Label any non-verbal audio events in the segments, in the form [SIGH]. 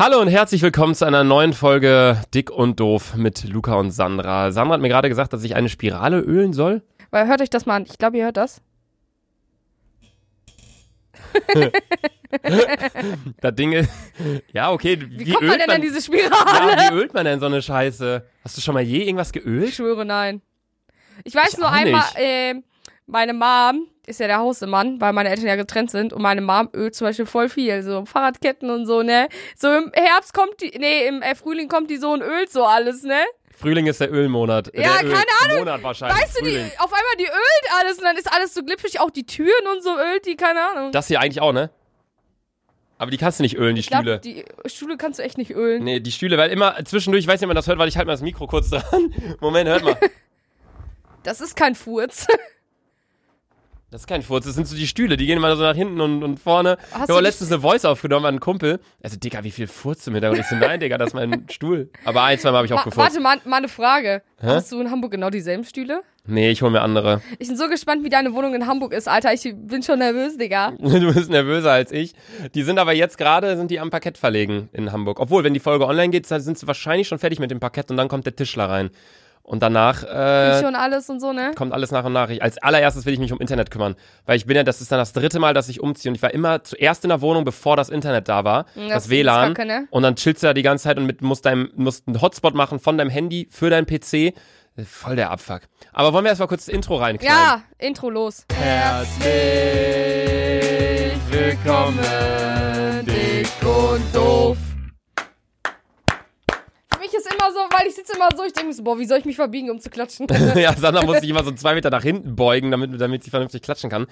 Hallo und herzlich willkommen zu einer neuen Folge Dick und Doof mit Luca und Sandra. Sandra hat mir gerade gesagt, dass ich eine Spirale ölen soll. Weil hört euch das mal an. Ich glaube, ihr hört das. [LAUGHS] Das Ding ist, ja okay, Wie, wie, kommt man denn man, an diese ja, Spirale? wie ölt man denn so eine Scheiße? Hast du schon mal je irgendwas Ich geölt? schwöre, nein. Ich weiß Ich nur einmal, äh, meine Mom ist ja der Hausmann, weil meine Eltern ja getrennt sind und meine Mom ölt zum Beispiel voll viel, so Fahrradketten und so, ne? So im Herbst kommt die, nee, im äh, Frühling kommt die so und ölt so alles, ne? Frühling ist der Ölmonat. Ja, der Öl keine Ahnung. Monat wahrscheinlich. Weißt du, die, auf einmal die ölt alles und dann ist alles so glitschig, auch die Türen und so ölt die, keine Ahnung. Das hier eigentlich auch, ne? Aber die kannst du nicht ölen, die ich glaube, Stühle. die Stühle kannst du echt nicht ölen. Nee, die Stühle, weil immer zwischendurch, ich weiß nicht, ob man das hört, weil ich halte mal das Mikro kurz dran. Moment, hört mal. [LAUGHS] Das ist kein Furz. [LAUGHS] Das ist kein Furz, das sind so die Stühle, die gehen immer so nach hinten und, und vorne. Hast ich habe die- letztens eine Voice aufgenommen an einen Kumpel. Also, Digga, wie viel Furz im Hintergrund? Ich so, nein, Digga, das ist mein Stuhl. Aber ein, zwei Mal habe ich auch gefurzt. warte, mal, mal eine Frage. Hä? Hast du in Hamburg genau dieselben Stühle? Nee, ich hole mir andere. Ich bin so gespannt, wie deine Wohnung in Hamburg ist, Alter. Ich bin schon nervös, Digga. [LAUGHS] Du bist nervöser als ich. Die sind aber jetzt gerade, sind die am Parkett verlegen in Hamburg. Obwohl, wenn die Folge online geht, sind sie wahrscheinlich schon fertig mit dem Parkett und dann kommt der Tischler rein. Und danach äh, schon alles und so, ne? kommt alles nach und nach. Ich, als allererstes will ich mich um Internet kümmern. Weil ich bin ja, das ist dann das dritte Mal, dass ich umziehe. Und ich war immer zuerst in der Wohnung, bevor das Internet da war. Das das WLAN. kacke, ne? Und dann chillst du da die ganze Zeit und mit, musst, deinem, musst einen Hotspot machen von deinem Handy für deinen PC. Voll der Abfuck. Aber wollen wir erstmal kurz das Intro reinknallen? Ja, Intro los. Herzlich willkommen, dick und doof. Immer so, weil ich sitze immer so, ich denke mir so, boah, wie soll ich mich verbiegen, um zu klatschen? [LAUGHS] ja, Sandra muss sich immer so zwei Meter nach hinten beugen, damit, damit sie vernünftig klatschen kann.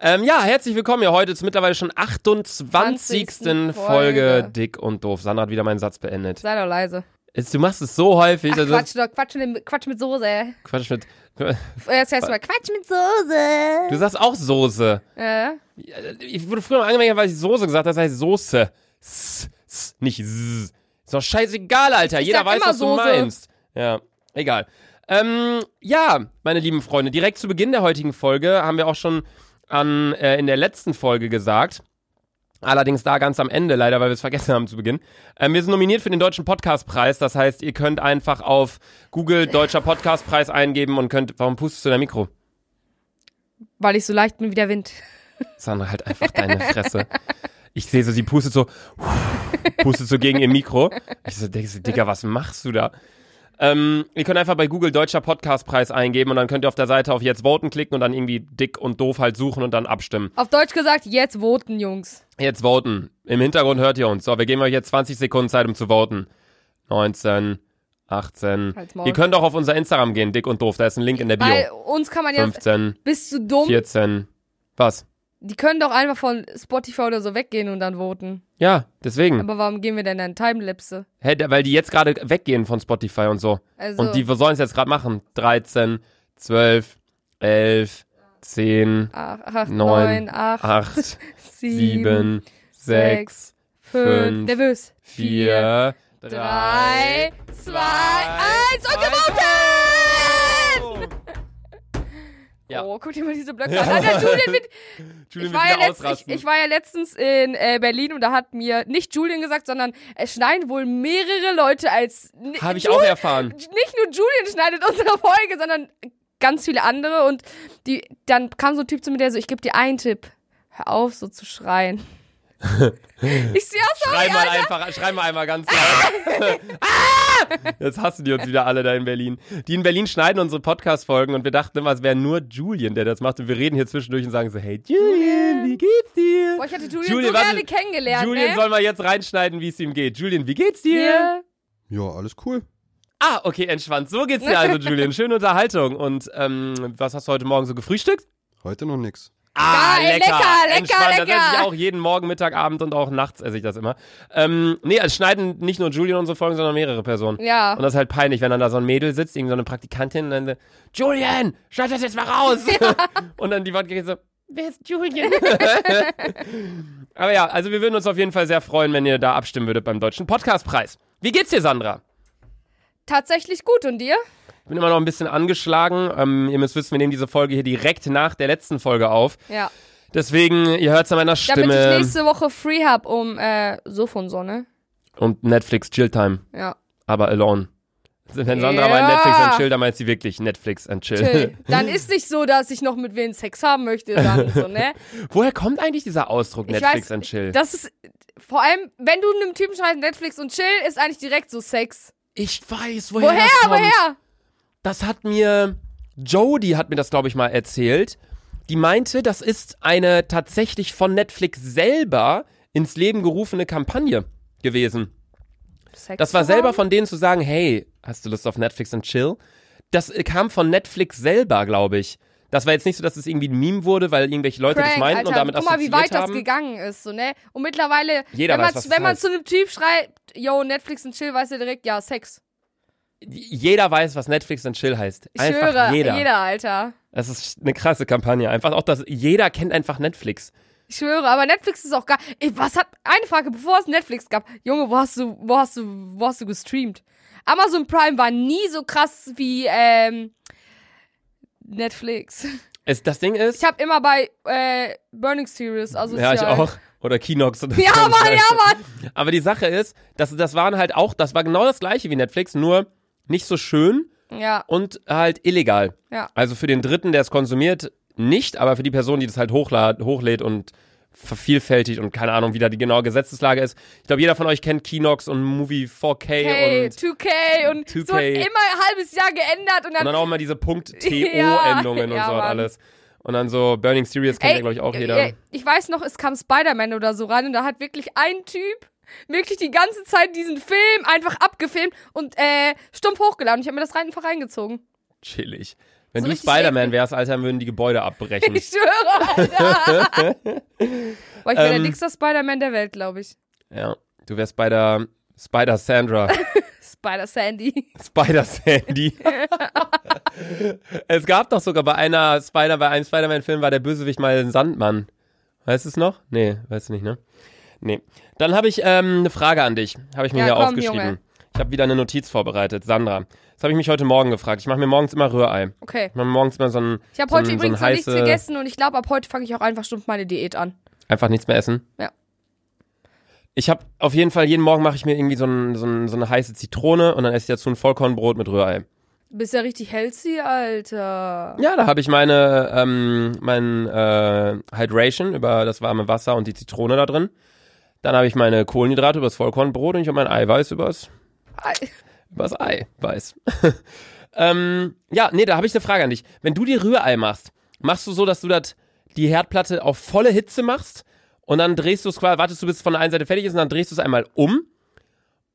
Ähm, ja, herzlich willkommen hier heute zur mittlerweile schon 28. 20. Folge Folge. Dick und Doof. Sandra hat wieder meinen Satz beendet. Sei doch leise. Jetzt, du machst es so häufig. Ach, also Quatsch doch, Quatsch mit, Quatsch mit Soße. Quatsch mit. Jetzt heißt mal Quatsch mit Soße. Du sagst auch Soße. Äh, Ich wurde früher mal angemeldet, weil ich Soße gesagt habe. Das heißt Soße. S, s, nicht S. Ist doch scheißegal, Alter. Ich Jeder weiß, was du Soße. meinst. Ja, egal. Ähm, ja, meine lieben Freunde, direkt zu Beginn der heutigen Folge haben wir auch schon an, äh, in der letzten Folge gesagt, allerdings da ganz am Ende, leider, weil wir es vergessen haben zu Beginn. Ähm, wir sind nominiert für den Deutschen Podcastpreis, das heißt, ihr könnt einfach auf Google Deutscher Podcastpreis eingeben und könnt, warum pustest du in der Mikro? weil ich so leicht bin wie der Wind. Sandra, halt einfach deine Fresse. [LAUGHS] Ich sehe so, sie pustet so, [LAUGHS] pustet so gegen ihr Mikro. Ich so, Digga, was machst du da? Ähm, ihr könnt einfach bei Google Deutscher Podcastpreis eingeben und dann könnt ihr auf der Seite auf Jetzt voten klicken und dann irgendwie dick und doof halt suchen und dann abstimmen. Auf Deutsch gesagt, jetzt voten, Jungs. Jetzt voten. Im Hintergrund hört ihr uns. So, wir geben euch jetzt 20 Sekunden Zeit, um zu voten. 19, 18. Halt's Maul. Ihr könnt auch auf unser Instagram gehen, dick und doof. Da ist ein Link in der Bio. Weil uns kann man ja, 15, bist du dumm? 14. Was? Die können doch einfach von Spotify oder so weggehen und dann voten. Ja, deswegen. Aber warum gehen wir denn dann Timelapse? Hä, da- weil die jetzt gerade weggehen von Spotify und so. Also, Und die sollen es jetzt gerade machen. 13, 12, 11, 10, 8, neun, 9, 8, 8, 7, 7, 6, 5, fünf, nervös. 4, 3, 3, 2, 1 und gewotet! Ja. Oh, guck dir mal diese Blöcke an. Alter, Julian mit, [LAUGHS] Julian ich, war ja letzt, ich, ich war ja letztens in äh, Berlin und da hat mir nicht Julian gesagt, sondern es schneiden wohl mehrere Leute als. Habe ich auch erfahren. Nicht nur Julian schneidet unsere Folge, sondern ganz viele andere. Und die, dann kam so ein Typ zu mir, der so, ich gebe dir einen Tipp. Hör auf, so zu schreien. Ich sehe auch so, Schrei mal einfach, schrei mal einmal ganz laut. [LAUGHS] ah! Jetzt hassen die uns wieder alle da in Berlin. Die in Berlin schneiden unsere Podcast-Folgen und wir dachten immer, es wäre nur Julian, der das macht. Und wir reden hier zwischendurch und sagen so, hey Julian, wie geht's dir? Boah, ich hätte Julian, Julian, so warte. gerne kennengelernt, Julian ne? soll mal jetzt reinschneiden, wie es ihm geht. Julian, wie geht's dir? Ja. Ja, alles cool. Ah, okay, entspannt. So geht's dir [LAUGHS] also, Julian. Schöne Unterhaltung. Und ähm, was hast du heute Morgen so gefrühstückt? Heute noch nix. Ah, Geil, lecker, lecker, lecker, entspannt. Das lecker. esse ich auch jeden Morgen, Mittag, Abend und auch nachts esse ich das immer. Ähm, nee, es schneiden nicht nur Julian unsere Folgen, sondern mehrere Personen. Ja. Und das ist halt peinlich, wenn dann da so ein Mädel sitzt, irgendeine so eine Praktikantin und dann so, Julian, schneid das jetzt mal raus. [LAUGHS] und dann die Worte so, wer ist Julian? [LAUGHS] Aber ja, also wir würden uns auf jeden Fall sehr freuen, wenn ihr da abstimmen würdet beim Deutschen Podcastpreis. Wie geht's dir, Sandra? Tatsächlich gut. Und dir? Ich bin immer noch ein bisschen angeschlagen. Ähm, ihr müsst wissen, wir nehmen diese Folge hier direkt nach der letzten Folge auf. Ja. Deswegen, ihr hört es an meiner Damit ich Stimme. nächste Woche free hab um äh, Sof und so, ne? Und Netflix Chill Time, Ja. aber alone. Wenn Sandra Ja. meint Netflix and Chill, dann meint sie wirklich Netflix and Chill. Chill. [LAUGHS] Dann ist nicht so, dass ich noch mit wem Sex haben möchte, dann [LAUGHS] so, ne? Woher kommt eigentlich dieser Ausdruck Netflix weiß, and Chill? Das ist, vor allem, wenn du einem Typen schreibst Netflix und Chill, ist eigentlich direkt so Sex. Ich weiß, woher, Woher, das kommt. woher? Das hat mir Jodie hat mir das glaube ich mal erzählt. Die meinte, das ist eine tatsächlich von Netflix selber ins Leben gerufene Kampagne gewesen. Sex Das war selber haben? von denen zu sagen, hey, hast du Lust auf Netflix and Chill? Das äh, kam von Netflix selber, glaube ich. Das war jetzt nicht so, dass es irgendwie ein Meme wurde, weil irgendwelche Leute das Crank, meinten Alter. und damit Guck mal, wie assoziiert weit das haben. gegangen ist, so, ne? Und mittlerweile, Jeder wenn, weiß, man, das wenn man heißt. zu einem Typ schreibt, yo, Netflix und Chill, weiß er direkt, ja, Sex. Jeder weiß, was Netflix and Chill heißt. Ich Einfach schwöre, jeder. Alter. Das ist eine krasse Kampagne. Einfach auch, dass jeder kennt einfach Netflix. Ich schwöre, aber Netflix ist auch gar. Ey, was hat. Eine Frage, bevor es Netflix gab. Junge, wo hast du, wo hast du, wo hast du gestreamt? Amazon Prime war nie so krass wie ähm, Netflix. Es, das Ding ist, Ich habe immer bei äh, Burning Series, also ja, ich auch. Oder Kinox. Oder [LAUGHS] Ja. Mann, ja, Mann. Aber die Sache ist, dass das waren halt auch, das war genau das gleiche wie Netflix, nur nicht so schön Ja, und halt illegal. ja. Also für den Dritten, der es konsumiert, nicht, aber für die Person, die das halt hochlad, hochlädt und vervielfältigt und keine Ahnung, wie da die genaue Gesetzeslage ist. Ich glaube, jeder von euch kennt Kinox und Movie 4K Hey, und, 2K und 2K. so immer ein halbes Jahr geändert und und dann. dann auch mal diese Punkt-TO-Endungen [LAUGHS] Ja, und ja, so und alles. Und dann so Burning Series kennt ja, glaube ich, auch jeder. Ich weiß noch, es kam Spider-Man oder so rein und da hat wirklich ein Typ wirklich die ganze Zeit diesen Film einfach abgefilmt und äh, stumpf hochgeladen. Ich habe mir das rein, einfach reingezogen. Chillig. Wenn So du Spider-Man wärst, Alter, würden die Gebäude abbrechen. [LAUGHS] Ich schwöre, Alter. [LAUGHS] Boah, ich wäre der Ähm, dickste Spider-Man der Welt, glaube ich. ja, du wärst bei der Spider-Sandra. [LAUGHS] Spider-Sandy. Spider-Sandy. es gab doch sogar bei einer Spider, bei einem Spider-Man-Film war der Bösewicht mal ein Sandmann. Weißt du es noch? Nee, weißt du nicht, ne? Nee. Dann habe ich ähm, eine Frage an dich. Habe ich mir Ja, hier komm, aufgeschrieben. Junge. Ich habe wieder eine Notiz vorbereitet. Sandra. Das habe ich mich heute Morgen gefragt. Ich mache mir morgens immer Rührei. Okay. Ich mache mir morgens immer so ein, Ich habe so heute ein, übrigens so nichts gegessen und ich glaube, ab heute fange ich auch einfach stumpf meine Diät an. einfach nichts mehr essen. Ja. Ich habe auf jeden Fall jeden Morgen mache ich mir irgendwie so, ein, so, ein, so eine heiße Zitrone und dann esse ich dazu ein Vollkornbrot mit Rührei. Du bist ja richtig healthy, Alter. Ja, da habe ich meine ähm, mein äh, Hydration über das warme Wasser und die Zitrone da drin. Dann habe ich meine Kohlenhydrate übers Vollkornbrot und ich habe mein Eiweiß übers übers Ei weiß. [LAUGHS] ähm, ja, nee, da habe ich eine Frage an dich. Wenn du dir Rührei machst, machst du so, dass du das die Herdplatte auf volle Hitze machst und dann drehst du es quasi, wartest du bis es von der einen Seite fertig ist und dann drehst du es einmal um?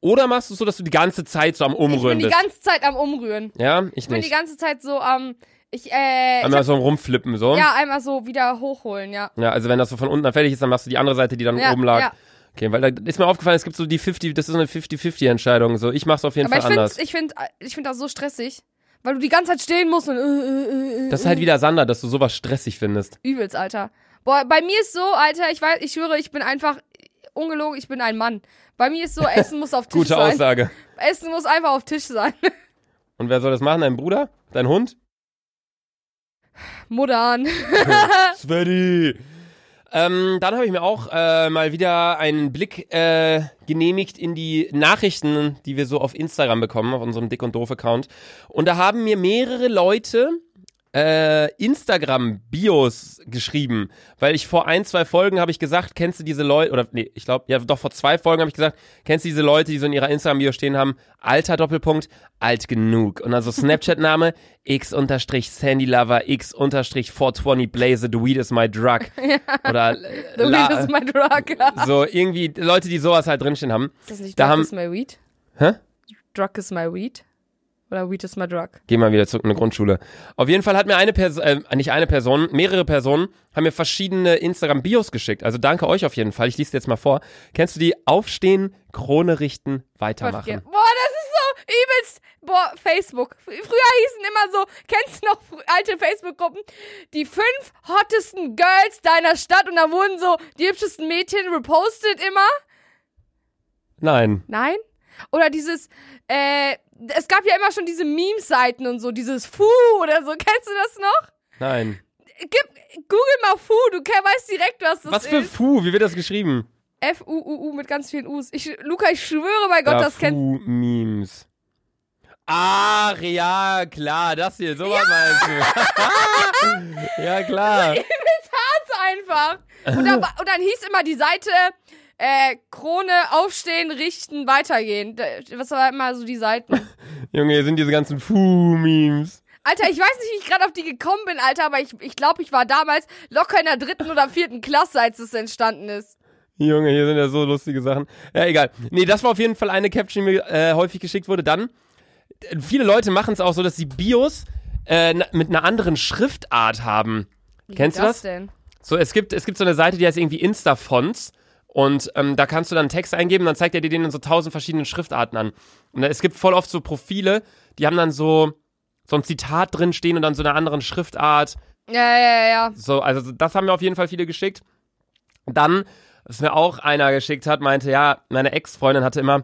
Oder machst du es so, dass du die ganze Zeit so am Ich bin Umrühren die bist? ganze Zeit am Umrühren. Ja, ich Ich bin die nicht. ganze Zeit so am. ich, äh. Ich Einmal hab, so rumflippen so. ja, einmal so wieder hochholen, ja. Ja, also wenn das so von unten dann fertig ist, dann machst du die andere Seite, die dann Ja, oben lag. ja. Okay, weil da ist mir aufgefallen, es gibt so die 50, das ist so eine 50-50-Entscheidung. So, ich mach's auf jeden Aber ich Fall finde anders. ich find, ich find das so stressig. Weil du die ganze Zeit stehen musst und. Äh, äh, äh, Das ist halt wieder Sander, dass du sowas stressig findest. Übelst, Alter. Boah, bei mir ist so, Alter, ich weiß, ich schwöre, ich bin einfach. Ungelogen, ich bin ein Mann. Bei mir ist so, [LAUGHS] Essen muss auf Tisch Gute sein. Aussage. Essen muss einfach auf Tisch sein. [LAUGHS] Und wer soll das machen? Dein Bruder? Dein Hund? Muttern. Sveti! [LAUGHS] Ähm, dann habe ich mir auch äh, mal wieder einen Blick äh, genehmigt in die Nachrichten, die wir so auf Instagram bekommen, auf unserem Dick- und Doof-Account. Und da haben mir mehrere Leute äh, Instagram-Bios geschrieben, weil ich vor ein, zwei Folgen habe ich gesagt, kennst du diese Leute, oder nee, ich glaube, ja doch vor zwei Folgen habe ich gesagt, kennst du diese Leute, die so in ihrer Instagram-Bio stehen haben, alter Doppelpunkt, alt genug. Und dann so Snapchat-Name, [LAUGHS] x unterstrich Sandy Lover, x unterstrich 420 Blaze, the weed is my drug. [LAUGHS] Oder The weed is my drug. so irgendwie Leute, die sowas halt drinstehen haben. Ist das nicht Da Drug haben- is my weed? Hä? Drug is my weed? Oder weed is my drug? Geh mal wieder zurück in eine Grundschule. Auf jeden Fall hat mir eine Person, äh, nicht eine Person, mehrere Personen haben mir verschiedene Instagram-Bios geschickt. Also danke euch auf jeden Fall. Ich lese jetzt mal vor. Kennst du die Aufstehen, Krone richten, weitermachen? Boah, das ist so übelst. Boah, Facebook. Früher hießen immer so, kennst du noch alte Facebook-Gruppen? Die fünf hottesten Girls deiner Stadt und da wurden so die hübschesten Mädchen repostet immer. Nein. Nein? Oder dieses, äh, es gab ja immer schon diese Meme-Seiten und so, dieses Fu oder so. [LAUGHS] Kennst du das noch? Nein. Gib, google mal Fu, du weißt direkt, was das Was ist. für Fu? Wie wird das geschrieben? F-U-U-U mit ganz vielen U's. Ich, Luca, ich schwöre bei Gott, das kennst Memes. Ach, ja, klar, das hier, sowas meinst du. [LAUGHS] ja, klar. [LAUGHS] einfach. Und dann, und dann hieß immer die Seite, äh, Krone aufstehen, richten, weitergehen. Was war immer so die Seiten? [LAUGHS] Junge, hier sind diese ganzen Fu-Memes. Alter, ich weiß nicht, wie ich gerade auf die gekommen bin, Alter, aber ich, ich glaube, ich war damals locker in der dritten oder vierten Klasse, als es entstanden ist. Junge, hier sind ja so lustige Sachen. Ja, egal. Nee, das war auf jeden Fall eine Caption, die mir äh, häufig geschickt wurde. Dann, äh, viele Leute machen es auch so, dass sie Bios äh, mit einer anderen Schriftart haben. Wie Kennst du das? denn? So, es gibt, es gibt so eine Seite, die heißt irgendwie Insta-Fonts. Und ähm, da kannst du dann Text eingeben, dann zeigt er dir den in so tausend verschiedenen Schriftarten an. Und es gibt voll oft so Profile, die haben dann so, so ein Zitat drin stehen und dann so eine anderen Schriftart. Ja, ja, ja, ja. So, also das haben mir auf jeden Fall viele geschickt. Dann, was mir auch einer geschickt hat, meinte, ja, meine Ex-Freundin hatte immer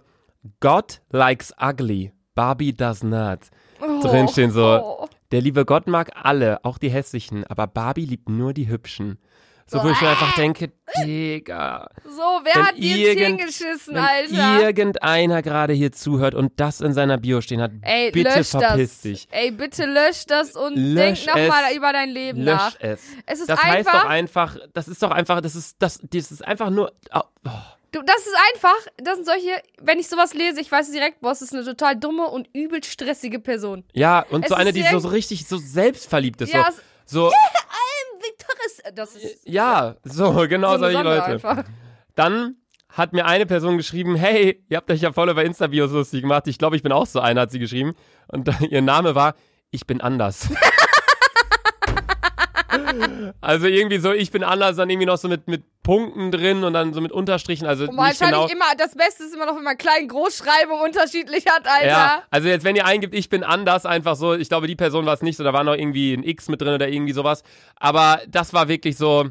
God likes ugly, Barbie does not. Oh, Drinstehen so. Oh. Der liebe Gott mag alle, auch die hässlichen, aber Barbie liebt nur die hübschen. So, wo ich mir einfach denke, Digga, So, wer Wenn hat dir irgend- hingeschissen, wenn Alter? irgendeiner gerade hier zuhört und das in seiner Bio stehen hat, Ey, bitte lösch verpiss das. dich. Ey, bitte lösch das und Lösch denk nochmal es. über dein Leben Lösch nach. es. Es ist Das heißt einfach, doch einfach, das ist doch einfach, das ist, das, das ist einfach nur, oh, oh. du, das ist einfach, das sind solche, wenn ich sowas lese, ich weiß direkt, boah, es ist eine total dumme und übel stressige Person. Ja, und Es so eine, die so, direkt- so richtig so selbstverliebt ist. Ja, so, es- so [LAUGHS] das ist ja, so, [LAUGHS] genau so solche Leute. einfach. Dann hat mir eine Person geschrieben, hey, ihr habt euch ja voll über Insta-Bios lustig gemacht. Ich glaube, ich bin auch so eine, hat sie geschrieben. Und [LAUGHS] ihr Name war, ich bin anders. [LAUGHS] also irgendwie so, ich bin anders, dann irgendwie noch so mit, mit Punkten drin und dann so mit Unterstrichen. Also Und nicht wahrscheinlich genau. immer, das Beste ist immer noch, wenn man klein Großschreibung unterschiedlich hat, Alter. Ja, also jetzt, wenn ihr eingibt, ich bin anders, einfach so, ich glaube, die Person war es nicht so, da war noch irgendwie ein X mit drin oder irgendwie sowas. Aber das war wirklich so,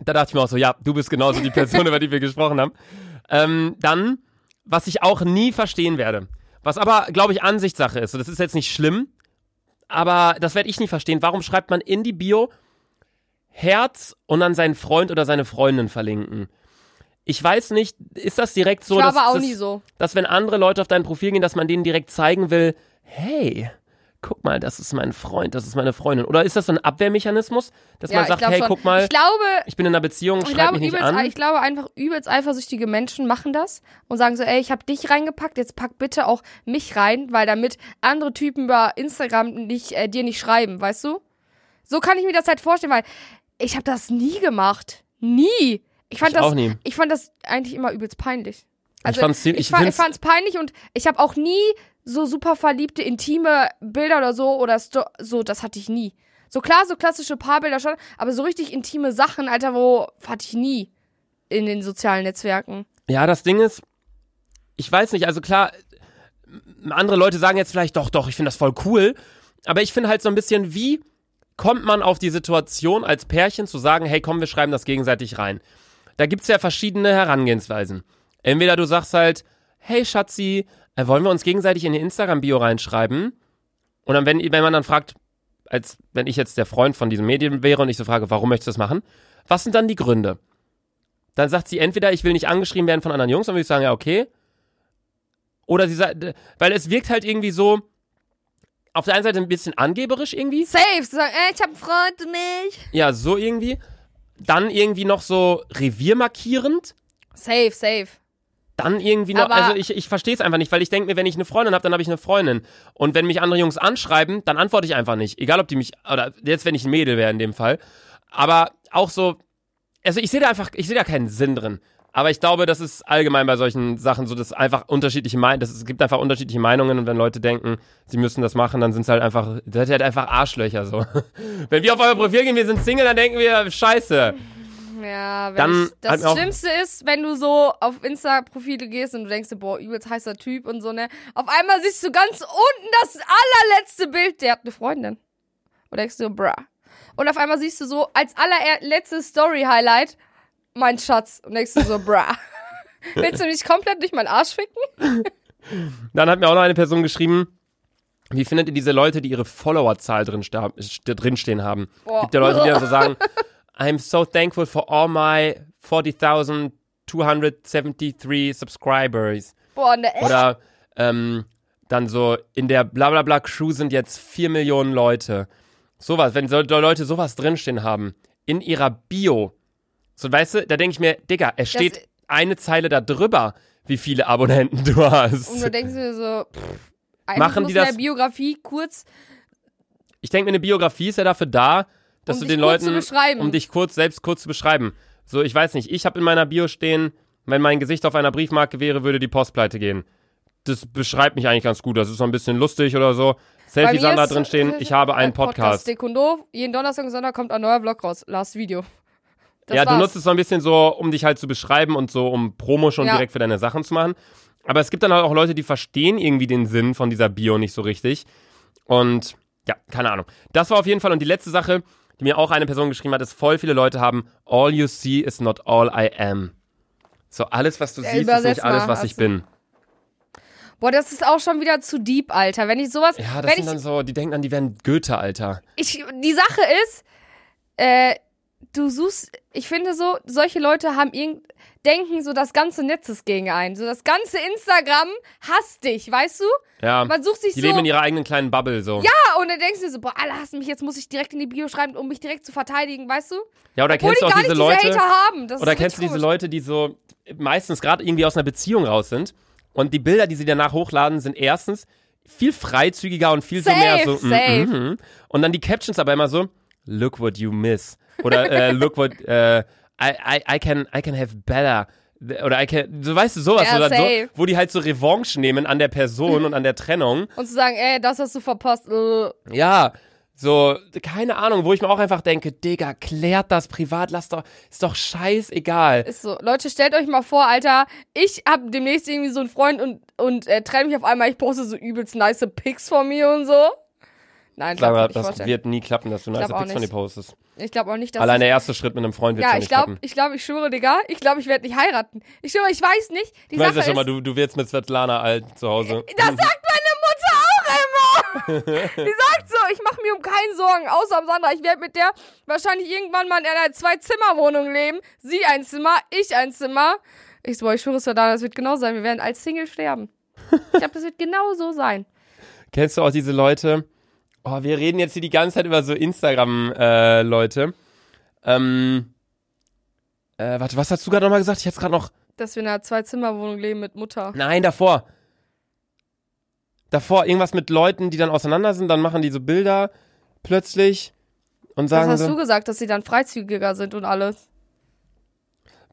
da dachte ich mir auch so, ja, du bist genauso die Person, [LAUGHS] über die wir gesprochen haben. Ähm, dann, was ich auch nie verstehen werde, was aber, glaube ich, Ansichtssache ist, so, das ist jetzt nicht schlimm, aber das werde ich nie verstehen. Warum schreibt man in die Bio Herz und dann seinen Freund oder seine Freundin verlinken? Ich weiß nicht, ist das direkt so, ich dass, auch dass, nie so. dass wenn andere Leute auf dein Profil gehen, dass man denen direkt zeigen will, hey, guck mal, das ist mein Freund, das ist meine Freundin. Oder ist das so ein Abwehrmechanismus, dass Ja, man sagt, hey, schon. guck mal, Ich glaube, ich bin in einer Beziehung, ich schreib glaube, mich nicht übelst, an. ich glaube einfach übelst eifersüchtige Menschen machen das und sagen so, ey, ich habe dich reingepackt, jetzt pack bitte auch mich rein, weil damit andere Typen über Instagram nicht äh, dir nicht schreiben, weißt du? So kann ich mir das halt vorstellen, weil ich habe das nie gemacht, nie. Ich fand Ich das, auch nie. ich fand das eigentlich immer übelst peinlich. Also, ich, ich fand, ich find's- fand's peinlich und ich habe auch nie so super verliebte, intime Bilder oder so oder Sto so, das hatte ich nie. So klar, so klassische Paarbilder schon, aber so richtig intime Sachen, Alter, wo hatte ich nie in den sozialen Netzwerken. Ja, das Ding ist, ich weiß nicht, also klar, andere Leute sagen jetzt vielleicht, doch, doch, ich finde das voll cool, aber ich finde halt so ein bisschen, wie kommt man auf die Situation als Pärchen zu sagen, hey, komm, wir schreiben das gegenseitig rein. Da gibt's ja verschiedene Herangehensweisen. Entweder du sagst halt, hey Schatzi, äh, wollen wir uns gegenseitig in die Instagram-Bio reinschreiben? Und dann, wenn, wenn man dann fragt, als wenn ich jetzt der Freund von diesem Medien wäre und ich so frage, warum möchtest du das machen? Was sind dann die Gründe? Dann sagt sie entweder, ich will nicht angeschrieben werden von anderen Jungs, dann würde ich sagen, ja, okay. Oder sie sagt, weil es wirkt halt irgendwie so, auf der einen Seite ein bisschen angeberisch irgendwie. Safe, zu sagen, ey, ich hab einen Freund und nicht. Ja, so irgendwie. Dann irgendwie noch so reviermarkierend. Safe, safe. Dann irgendwie noch, Aber- also ich, ich verstehe es einfach nicht, weil ich denke mir, wenn ich eine Freundin habe, dann habe ich eine Freundin. Und wenn mich andere Jungs anschreiben, dann antworte ich einfach nicht. Egal, ob die mich, oder jetzt, wenn ich ein Mädel wäre in dem Fall. Aber auch so, also ich sehe da einfach, ich sehe da keinen Sinn drin. Aber ich glaube, das ist allgemein bei solchen Sachen so, dass einfach unterschiedliche Meinungen, es gibt einfach unterschiedliche Meinungen und wenn Leute denken, sie müssen das machen, dann sind es halt einfach, das sind halt einfach Arschlöcher so. [LAUGHS] wenn wir auf euer Profil gehen, wir sind Single, dann denken wir, scheiße. Ja, wenn Dann das auch- Schlimmste ist, wenn du so auf Insta-Profile gehst und du denkst boah, übelst heißer Typ und so, ne? Auf einmal siehst du ganz unten das allerletzte Bild, der hat eine Freundin. Und denkst du, bruh. Und auf einmal siehst du so als allerletztes Story-Highlight mein Schatz. Und denkst du so, bruh. [LAUGHS] Willst du mich komplett durch meinen Arsch ficken? Dann hat mir auch noch eine Person geschrieben, wie findet ihr diese Leute, die ihre Followerzahl drin, drinstehen haben? Boah. Gibt ja Leute, die dann so sagen, [LAUGHS] I'm so thankful for all my 40.000 273 subscribers. Boah, ne, echt? Oder ähm, dann so, in der blablabla Crew sind jetzt 4 Millionen Leute. Sowas, wenn so Leute sowas drinstehen haben, in ihrer Bio. So, weißt du, da denke ich mir, Digga, es steht eine Zeile da drüber, wie viele Abonnenten du hast. Und du denkst dir so, pff, Machen die in das- der Biografie kurz, Ich denke mir, eine Biografie ist ja dafür da, dass Um du dich den kurz Leuten, um dich kurz selbst kurz zu beschreiben. So, ich weiß nicht, ich habe in meiner Bio stehen, wenn mein Gesicht auf einer Briefmarke wäre, würde die Post pleite gehen. Das beschreibt mich eigentlich ganz gut. Das ist so ein bisschen lustig oder so. Selfie Sandra ist- äh, drinstehen, ich habe einen Podcast. Und doof. Jeden Donnerstag und Sonntag kommt ein neuer Vlog raus. Last Video. Das ja, du war's. nutzt es so ein bisschen so, um dich halt zu beschreiben und so, um Promo schon Ja. direkt für deine Sachen zu machen. Aber es gibt dann halt auch Leute, die verstehen irgendwie den Sinn von dieser Bio nicht so richtig. Und ja, keine Ahnung. Das war auf jeden Fall. Und die letzte Sache, die mir auch eine Person geschrieben hat, ist, voll viele Leute haben, all you see is not all I am. So, alles, was du Ja, siehst, ist nicht alles, was ich bin. Boah, das ist auch schon wieder zu deep, Alter. Wenn ich sowas, Ja, das wenn sind ich, dann so, die denken dann, die wären Goethe, Alter. ich, die Sache ist, äh, du suchst, ich finde so, solche Leute haben irgend, denken so, das ganze Netz ist gegen einen. So, das ganze Instagram hasst dich, weißt du? Ja, Man sucht sich die so, leben in ihrer eigenen kleinen Bubble so. ja, und dann denkst du dir so, boah, alle hassen mich, jetzt muss ich direkt in die Bio schreiben, um mich direkt zu verteidigen, weißt du? Ja, oder Obwohl kennst die du auch diese Leute, diese Hater haben. Oder kennst du diese. Leute, die so meistens gerade irgendwie aus einer Beziehung raus sind und die Bilder, die sie danach hochladen, sind erstens viel freizügiger und viel so Safe, mehr so mm, mm, mm. und dann die Captions aber immer so look what you miss oder äh, look what äh, I, I, I can I can have better oder I can so weißt du sowas Ja, oder so, wo die halt so Revanche nehmen an der Person und an der Trennung [LAUGHS] Und zu sagen, ey, das hast du verpasst. Äh. ja, so, keine Ahnung, wo ich mir auch einfach denke, Digga, klärt das privat, lass doch, ist doch scheißegal. Ist so. Leute, stellt euch mal vor, Alter, ich hab demnächst irgendwie so einen Freund und, und äh, trenne mich auf einmal, ich poste so übelst nice Pics von mir und so. Nein, glaub ich nicht das vorstellen. wird nie klappen, dass du nice glaub Pics von dir postest. Ich glaube auch nicht, dass Allein ich, der erste Schritt mit einem Freund wird Ja, schon ich nicht glaube, klappen. ich glaube, ich schwöre, Digga, ich glaube, ich werde nicht heiraten. Ich schwöre, ich weiß nicht. Die weißt Sache ja schon mal, du, du wirst mit Svetlana alt zu Hause. das sagt meine Mutter auch immer. [LAUGHS] Die sagt so, ich mache mir um keinen Sorgen, außer um Sandra. Ich werde mit der wahrscheinlich irgendwann mal in einer Zwei-Zimmer-Wohnung leben. Sie ein Zimmer, ich ein Zimmer. Ich so, boah, ich schwöre es da, das wird genau sein. Wir werden als Single sterben. Ich glaube, das wird genau so sein. Kennst du auch diese Leute? Oh, wir reden jetzt hier die ganze Zeit über so Instagram-Leute. ähm, äh, warte, was hast du gerade nochmal gesagt? Ich hab's gerade noch. Dass wir in einer Zwei-Zimmer-Wohnung leben mit Mutter. Nein, davor. Davor, irgendwas mit Leuten, die dann auseinander sind, dann machen die so Bilder plötzlich und Was sagen hast so. du gesagt, dass sie dann freizügiger sind und alles?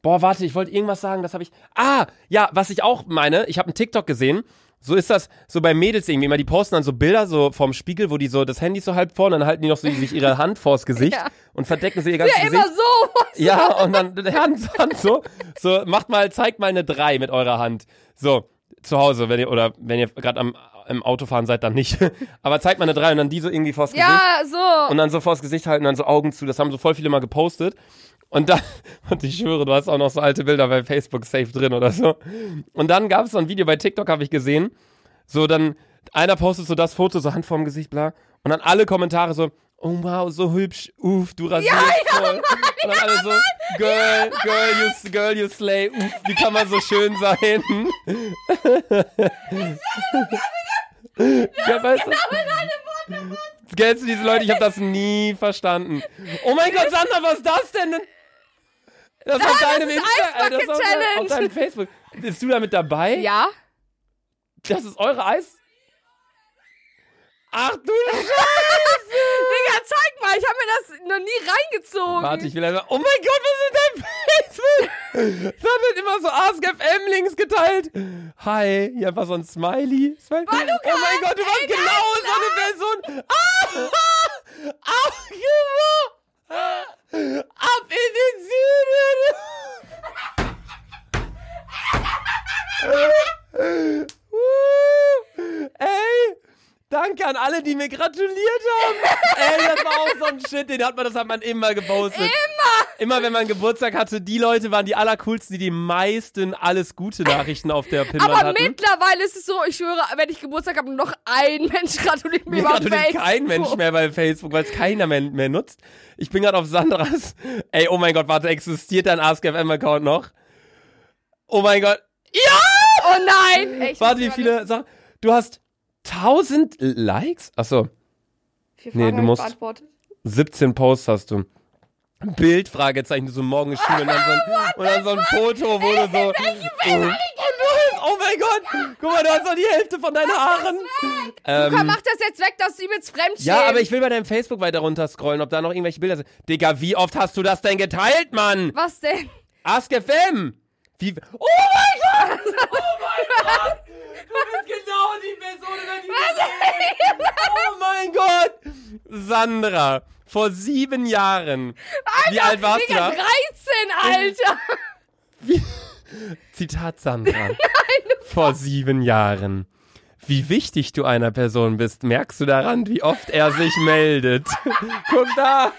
Boah, warte, ich wollte irgendwas sagen, das habe ich. Ah, ja, was ich auch meine, ich habe einen TikTok gesehen. So ist das so bei Mädels irgendwie immer, die posten dann so Bilder so vorm Spiegel, wo die so das Handy so halb vorne, dann halten die noch so sich ihre [LAUGHS] Hand vors Gesicht Ja. und verdecken so ihr ganzes Ja, Gesicht. immer so. Ja, und dann Hand, Hand so, so macht mal, zeigt mal eine 3 mit eurer Hand. So, zu Hause, wenn ihr oder wenn ihr gerade am im Autofahren seid, dann nicht. [LAUGHS] Aber zeigt mal eine 3 und dann die so irgendwie vors Gesicht Ja, so. und dann so vors Gesicht halten, dann so Augen zu. Das haben so voll viele mal gepostet. Und dann, [LAUGHS] und ich schwöre, du hast auch noch so alte Bilder bei Facebook safe drin oder so. Und dann gab es so ein Video bei TikTok, habe ich gesehen. So, dann, einer postet so das Foto, so Hand vorm Gesicht, bla. Und dann alle Kommentare so, oh wow, so hübsch, uff, du rasierst voll. und dann alle so, girl, girl, you, girl, you slay, uff, wie kann man so schön sein? ja, weißt du? Kennst du diese Leute? Ich habe das nie verstanden. Oh mein Gott, Sandra, was ist das denn? Das ist auf deinem ist Insta, äh, das ist auf, Eisbucket-Challenge. auf deinem Facebook. Bist du da mit dabei? ja. Das ist eure Eis? Ach du Scheiße! Digga, zeig mal, ich habe mir das noch nie reingezogen. Warte, ich will einfach. Oh mein Gott, was ist dein Facebook? [LAUGHS] Da wird immer so AskFM-Links geteilt. Hi, hier einfach so ein Smiley. Smiley. oh mein Gott, du warst genau so eine Person. Ah! Ach, Junge! Ab in den Süden! [LAUGHS] Ey! Danke an alle, die mir gratuliert haben. [LAUGHS] Ey, das war auch so ein Shit, den hat man, das hat man immer gepostet. Immer! Immer wenn man Geburtstag hatte, die Leute waren die allercoolsten, die die meisten alles gute Nachrichten auf der Pinnwand Aber hatten. mittlerweile ist es so, ich schwöre, wenn ich Geburtstag habe, noch ein Mensch gratuliert mir Mir über gratuliert Facebook. kein Mensch mehr bei Facebook, weil es keiner mehr, mehr nutzt. Ich bin gerade auf Sandras. Ey, oh mein Gott, warte, existiert dein AskFM-Account noch? Oh mein Gott. Oh nein! Ey, Warte, wie viele Sachen? Du hast 1000 Likes? Achso, Vier Nee, du musst- beantwortet. 17 Posts hast du. Bild, Fragezeichen, du so morgen ist Schule und dann so ein, und dann so ein Foto, wo du so. Du hast, oh mein Gott, guck mal, du hast noch die Hälfte von deinen Haaren. Luca, Ähm, mach das jetzt weg, dass du übelst fremdschämen. ja, aber ich will bei deinem Facebook weiter runter scrollen, ob da noch irgendwelche Bilder sind. Digga, wie oft hast du das denn geteilt, Mann? Was denn? Ask FM! Wie. Oh mein Gott! [LAUGHS] Oh mein Gott! Du bist genau die Person, über die wir reden. Oh mein Gott! Sandra, vor sieben Jahren. Wie alt warst du Digga, da? 13, Alter! Zitat Sandra. [LAUGHS] vor sieben Jahren. Wie wichtig du einer Person bist, merkst du daran, wie oft er sich meldet. [LAUGHS] Guck da!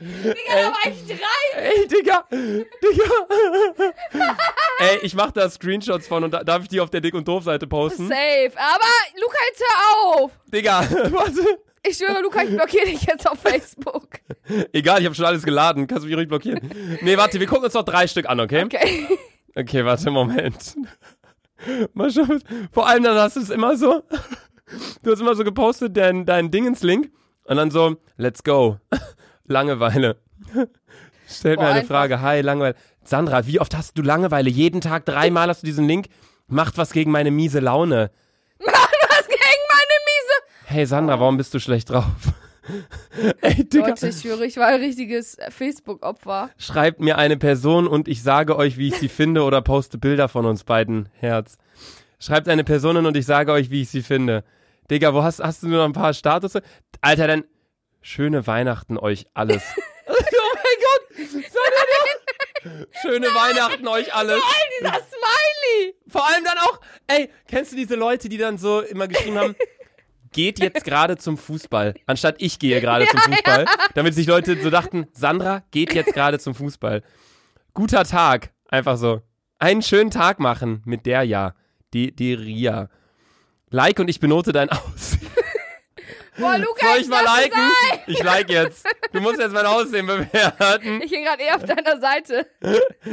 Digga, da war ich drei! Ey, Digga! Digga! Ey, ich mach da Screenshots von und da, darf ich die auf der Dick- und Doof-Seite posten? Safe. Aber Luca, jetzt hör auf! Digga, [LAUGHS] warte. Ich schwöre, Luca, ich blockiere dich jetzt auf Facebook. Egal, ich habe schon alles geladen. Kannst du mich ruhig blockieren. Nee, warte, wir gucken uns noch drei Stück an, okay? Okay. Okay, warte, Moment. Mal schauen. Vor allem dann hast du es immer so. Du hast immer so gepostet, dein, dein Dingens-Link. Und dann so, let's go. Langeweile. [LAUGHS] Stellt Boah, mir eine. Frage. Hi, Langeweile. Sandra, wie oft hast du Langeweile? Jeden Tag dreimal hast du diesen Link. Macht was gegen meine miese Laune. [LAUGHS] Was gegen meine miese... Hey Sandra, warum bist du schlecht drauf? [LAUGHS] Ey, Digga. Leute, ich schwöre, ich war ein richtiges Facebook-Opfer. Schreibt mir eine Person und ich sage euch, wie ich sie finde oder poste Bilder von uns beiden. Herz. Schreibt eine Person und ich sage euch, wie ich sie finde. Digga, wo hast, hast du nur noch ein paar Status? Alter, dann schöne Weihnachten euch alles. [LAUGHS] oh mein Gott! Schöne Weihnachten euch alles. Dieser Smiley! Vor allem dann auch, ey, kennst du diese Leute, die dann so immer geschrieben haben, geht jetzt gerade zum Fußball, anstatt ich gehe gerade zum Fußball, damit sich Leute so dachten, Sandra geht jetzt gerade zum Fußball. Guter Tag, einfach so. Einen schönen Tag machen mit der ja, die, die Ria. Like und ich benote dein [LAUGHS] Aussehen. Boah, Luca, Soll ich mal lass es liken? sein. Ich like jetzt. Du musst jetzt mein Aussehen bewerten. Ich bin gerade eher auf deiner Seite.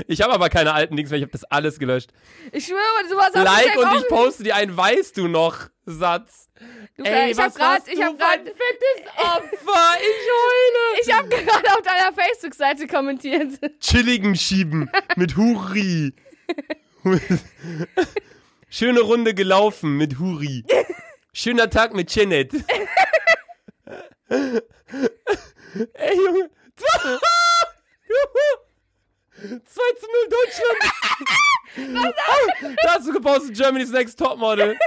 Ich habe aber keine alten Dings mehr, ich habe das alles gelöscht. Ich schwöre, sowas hast du Like und ich poste dir einen Weißt du noch Satz. Luca, Ey, ich hab was grad, warst ich du hab für grad, ein fettes Opfer. Ich heule. [LAUGHS] ich hab gerade auf deiner Facebook-Seite kommentiert. [LAUGHS] Chilligen schieben mit Huri. [LAUGHS] Schöne Runde gelaufen mit Huri. Schöner Tag mit Chenet. Ey, Junge. 2 zu 0 Deutschland. da hast du gepostet Germany's Next Topmodel.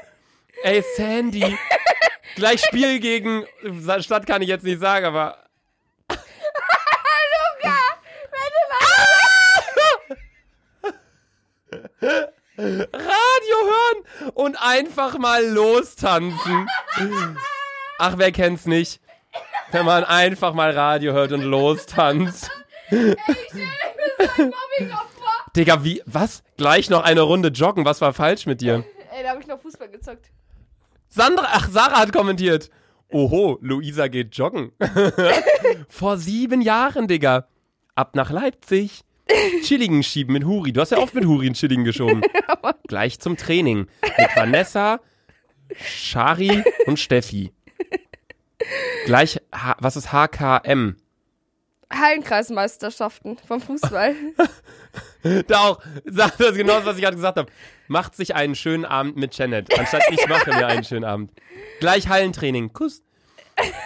Ey, Sandy. Gleich Spiel gegen. Stadt kann ich jetzt nicht sagen, aber. Radio hören und einfach mal lostanzen. Ach, wer kennt's nicht? Wenn man einfach mal Radio hört und lostanzt. Mobbing-Opfer. Digga, wie, was? Gleich noch eine Runde joggen, was war falsch mit dir? Ey, da hab ich noch Fußball gezockt. Sandra, ach, Sarah hat kommentiert. Oho, Luisa geht joggen. [LAUGHS] Vor sieben Jahren, Digga. Ab nach Leipzig. Chilligen schieben mit Huri. Du hast ja oft mit Huri in Chilligen geschoben. [LAUGHS] Gleich zum Training. Mit Vanessa, Shari und Steffi. Gleich, was ist HKM? Hallenkreismeisterschaften vom Fußball. [LAUGHS] Da auch, sagt das genau, was ich gerade gesagt habe. Macht sich einen schönen Abend mit Janet, anstatt ich mache mir einen schönen Abend. Gleich Hallentraining, Kuss.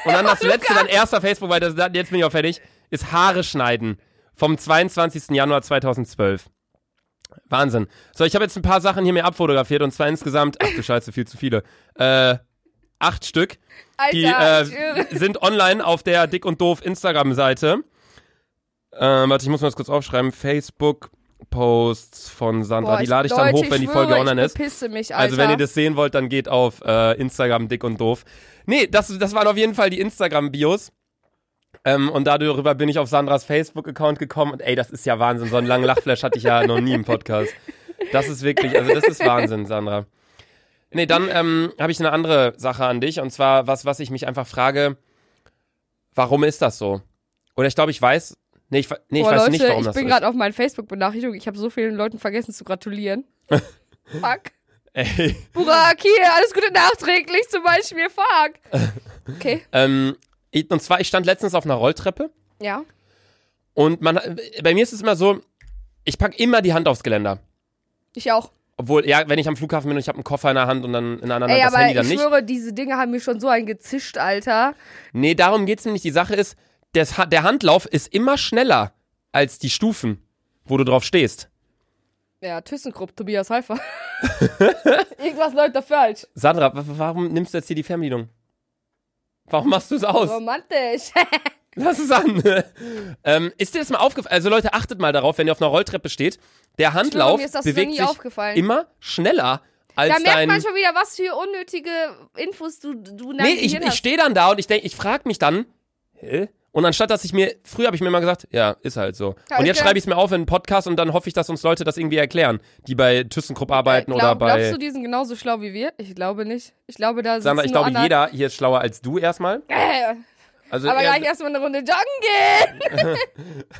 Und dann das letzte, dein erster Facebook, weil das, jetzt bin ich auch fertig, ist Haare schneiden. Vom 22. Januar 2012. Wahnsinn. So, ich habe jetzt ein paar Sachen hier mir abfotografiert und zwar insgesamt, ach du Scheiße, viel zu viele. Äh, acht Stück. Die Alter, ich äh, sind online auf der Dick und Doof Instagram-Seite. Ähm, warte, ich muss mal das kurz aufschreiben. Facebook-Posts von Sandra. Boah, die lade ich dann Leute, hoch, wenn die Folge online ist. mich. Also, wenn ihr das sehen wollt, dann geht auf äh, Instagram Dick und Doof. Nee, das, das waren auf jeden Fall die Instagram-Bios. Ähm, und darüber bin ich auf Sandras Facebook-Account gekommen. Und ey, das ist ja Wahnsinn. So einen langen Lachflash hatte ich ja noch nie im Podcast. Das ist wirklich, also das ist Wahnsinn, Sandra. Nee, dann ähm, habe ich eine andere Sache an dich. Und zwar was, was ich mich einfach frage, warum ist das so? Oder ich glaube, ich weiß, Nee, ich, nee, ich Boah, weiß Leute, nicht, warum ich das bin so gerade auf meinen Facebook-Benachrichtigungen. Ich habe so vielen Leuten vergessen zu gratulieren. [LAUGHS] Fuck. ist. Ey. Burak, hier, alles Gute nachträglich zum Beispiel. Fuck. Okay. [LAUGHS] Ähm, ich- und zwar, ich stand letztens auf einer Rolltreppe Ja. und man, bei mir ist es immer so, ich pack immer die Hand aufs Geländer. Ich auch. Obwohl, ja, wenn ich am Flughafen bin und ich habe einen Koffer in der Hand und dann in der anderen Ey, Hand das aber Handy ich dann nicht. schwöre, diese Dinge haben mir schon so ein gezischt, Alter. Nee, darum geht's nämlich. Die Sache ist, das, der Handlauf ist immer schneller als die Stufen, wo du drauf stehst. Ja, ThyssenKrupp, Tobias Heifer. [LAUGHS] Irgendwas läuft da falsch. Sandra, wa- warum nimmst du jetzt hier die Fernbedienung? Warum machst du es aus? Romantisch. [LAUGHS] Lass es an. ähm, ist dir das mal aufgefallen? Also Leute, achtet mal darauf, wenn ihr auf einer Rolltreppe steht. Der Handlauf mir ist das bewegt sich aufgefallen. immer schneller als Da merkt man schon wieder, was für unnötige Infos du, du nee, ich, ich stehe dann da und ich denke, ich frage mich dann, hä? Und anstatt, dass ich mir, früher habe ich mir immer gesagt, ja, ist halt so. Ja, und jetzt ich- schreibe ich es mir auf in einen Podcast und dann hoffe ich, dass uns Leute das irgendwie erklären, die bei ThyssenKrupp arbeiten Äh, oder glaub, bei... Glaubst du, die sind genauso schlau wie wir? Ich glaube nicht. Ich glaube, da sitzen Sandra, ich nur glaube, jeder hier ist schlauer als du erstmal. Äh, Also aber gleich erstmal eine Runde joggen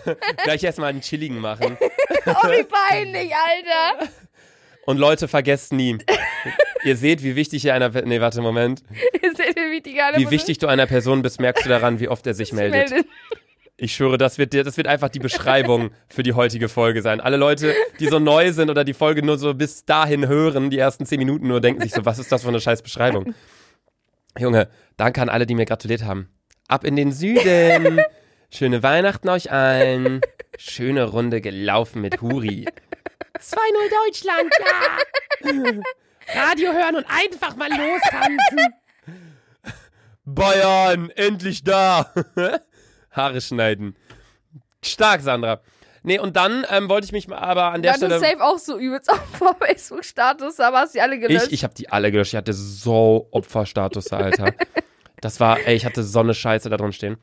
gehen. [LAUGHS] gleich erstmal einen chilligen machen. [LAUGHS] Oh, wie peinlich, Alter. Und Leute, vergesst nie. ihr seht, wie wichtig ihr einer... Nee, warte, Moment. Ist ja wie wichtig, Alter. Wie wichtig du einer Person bist, merkst du daran, wie oft er sich [LAUGHS] meldet. meldet. Ich schwöre, das wird, das wird einfach die Beschreibung für die heutige Folge sein. Alle Leute, die so neu sind oder die Folge nur so bis dahin hören, die ersten zehn Minuten nur, denken sich so, was ist das für eine scheiß Beschreibung? Junge, danke an alle, die mir gratuliert haben. Ab in den Süden. [LAUGHS] Schöne Weihnachten euch allen. Schöne Runde gelaufen mit Huri. 2-0 Deutschland, ja. [LAUGHS] Radio hören und einfach mal lostanzen. Bayern, endlich da. [LAUGHS] Haare schneiden. Stark, Sandra. Nee, und dann ähm, wollte ich mich aber an der Ja, du Stelle. safe auch so übelst auf vor Facebook-Status, aber hast die alle gelöscht. Ich, ich habe die alle gelöscht. Ich hatte so Opferstatus, Alter. Das war, ey, ich hatte so eine Scheiße da drin stehen.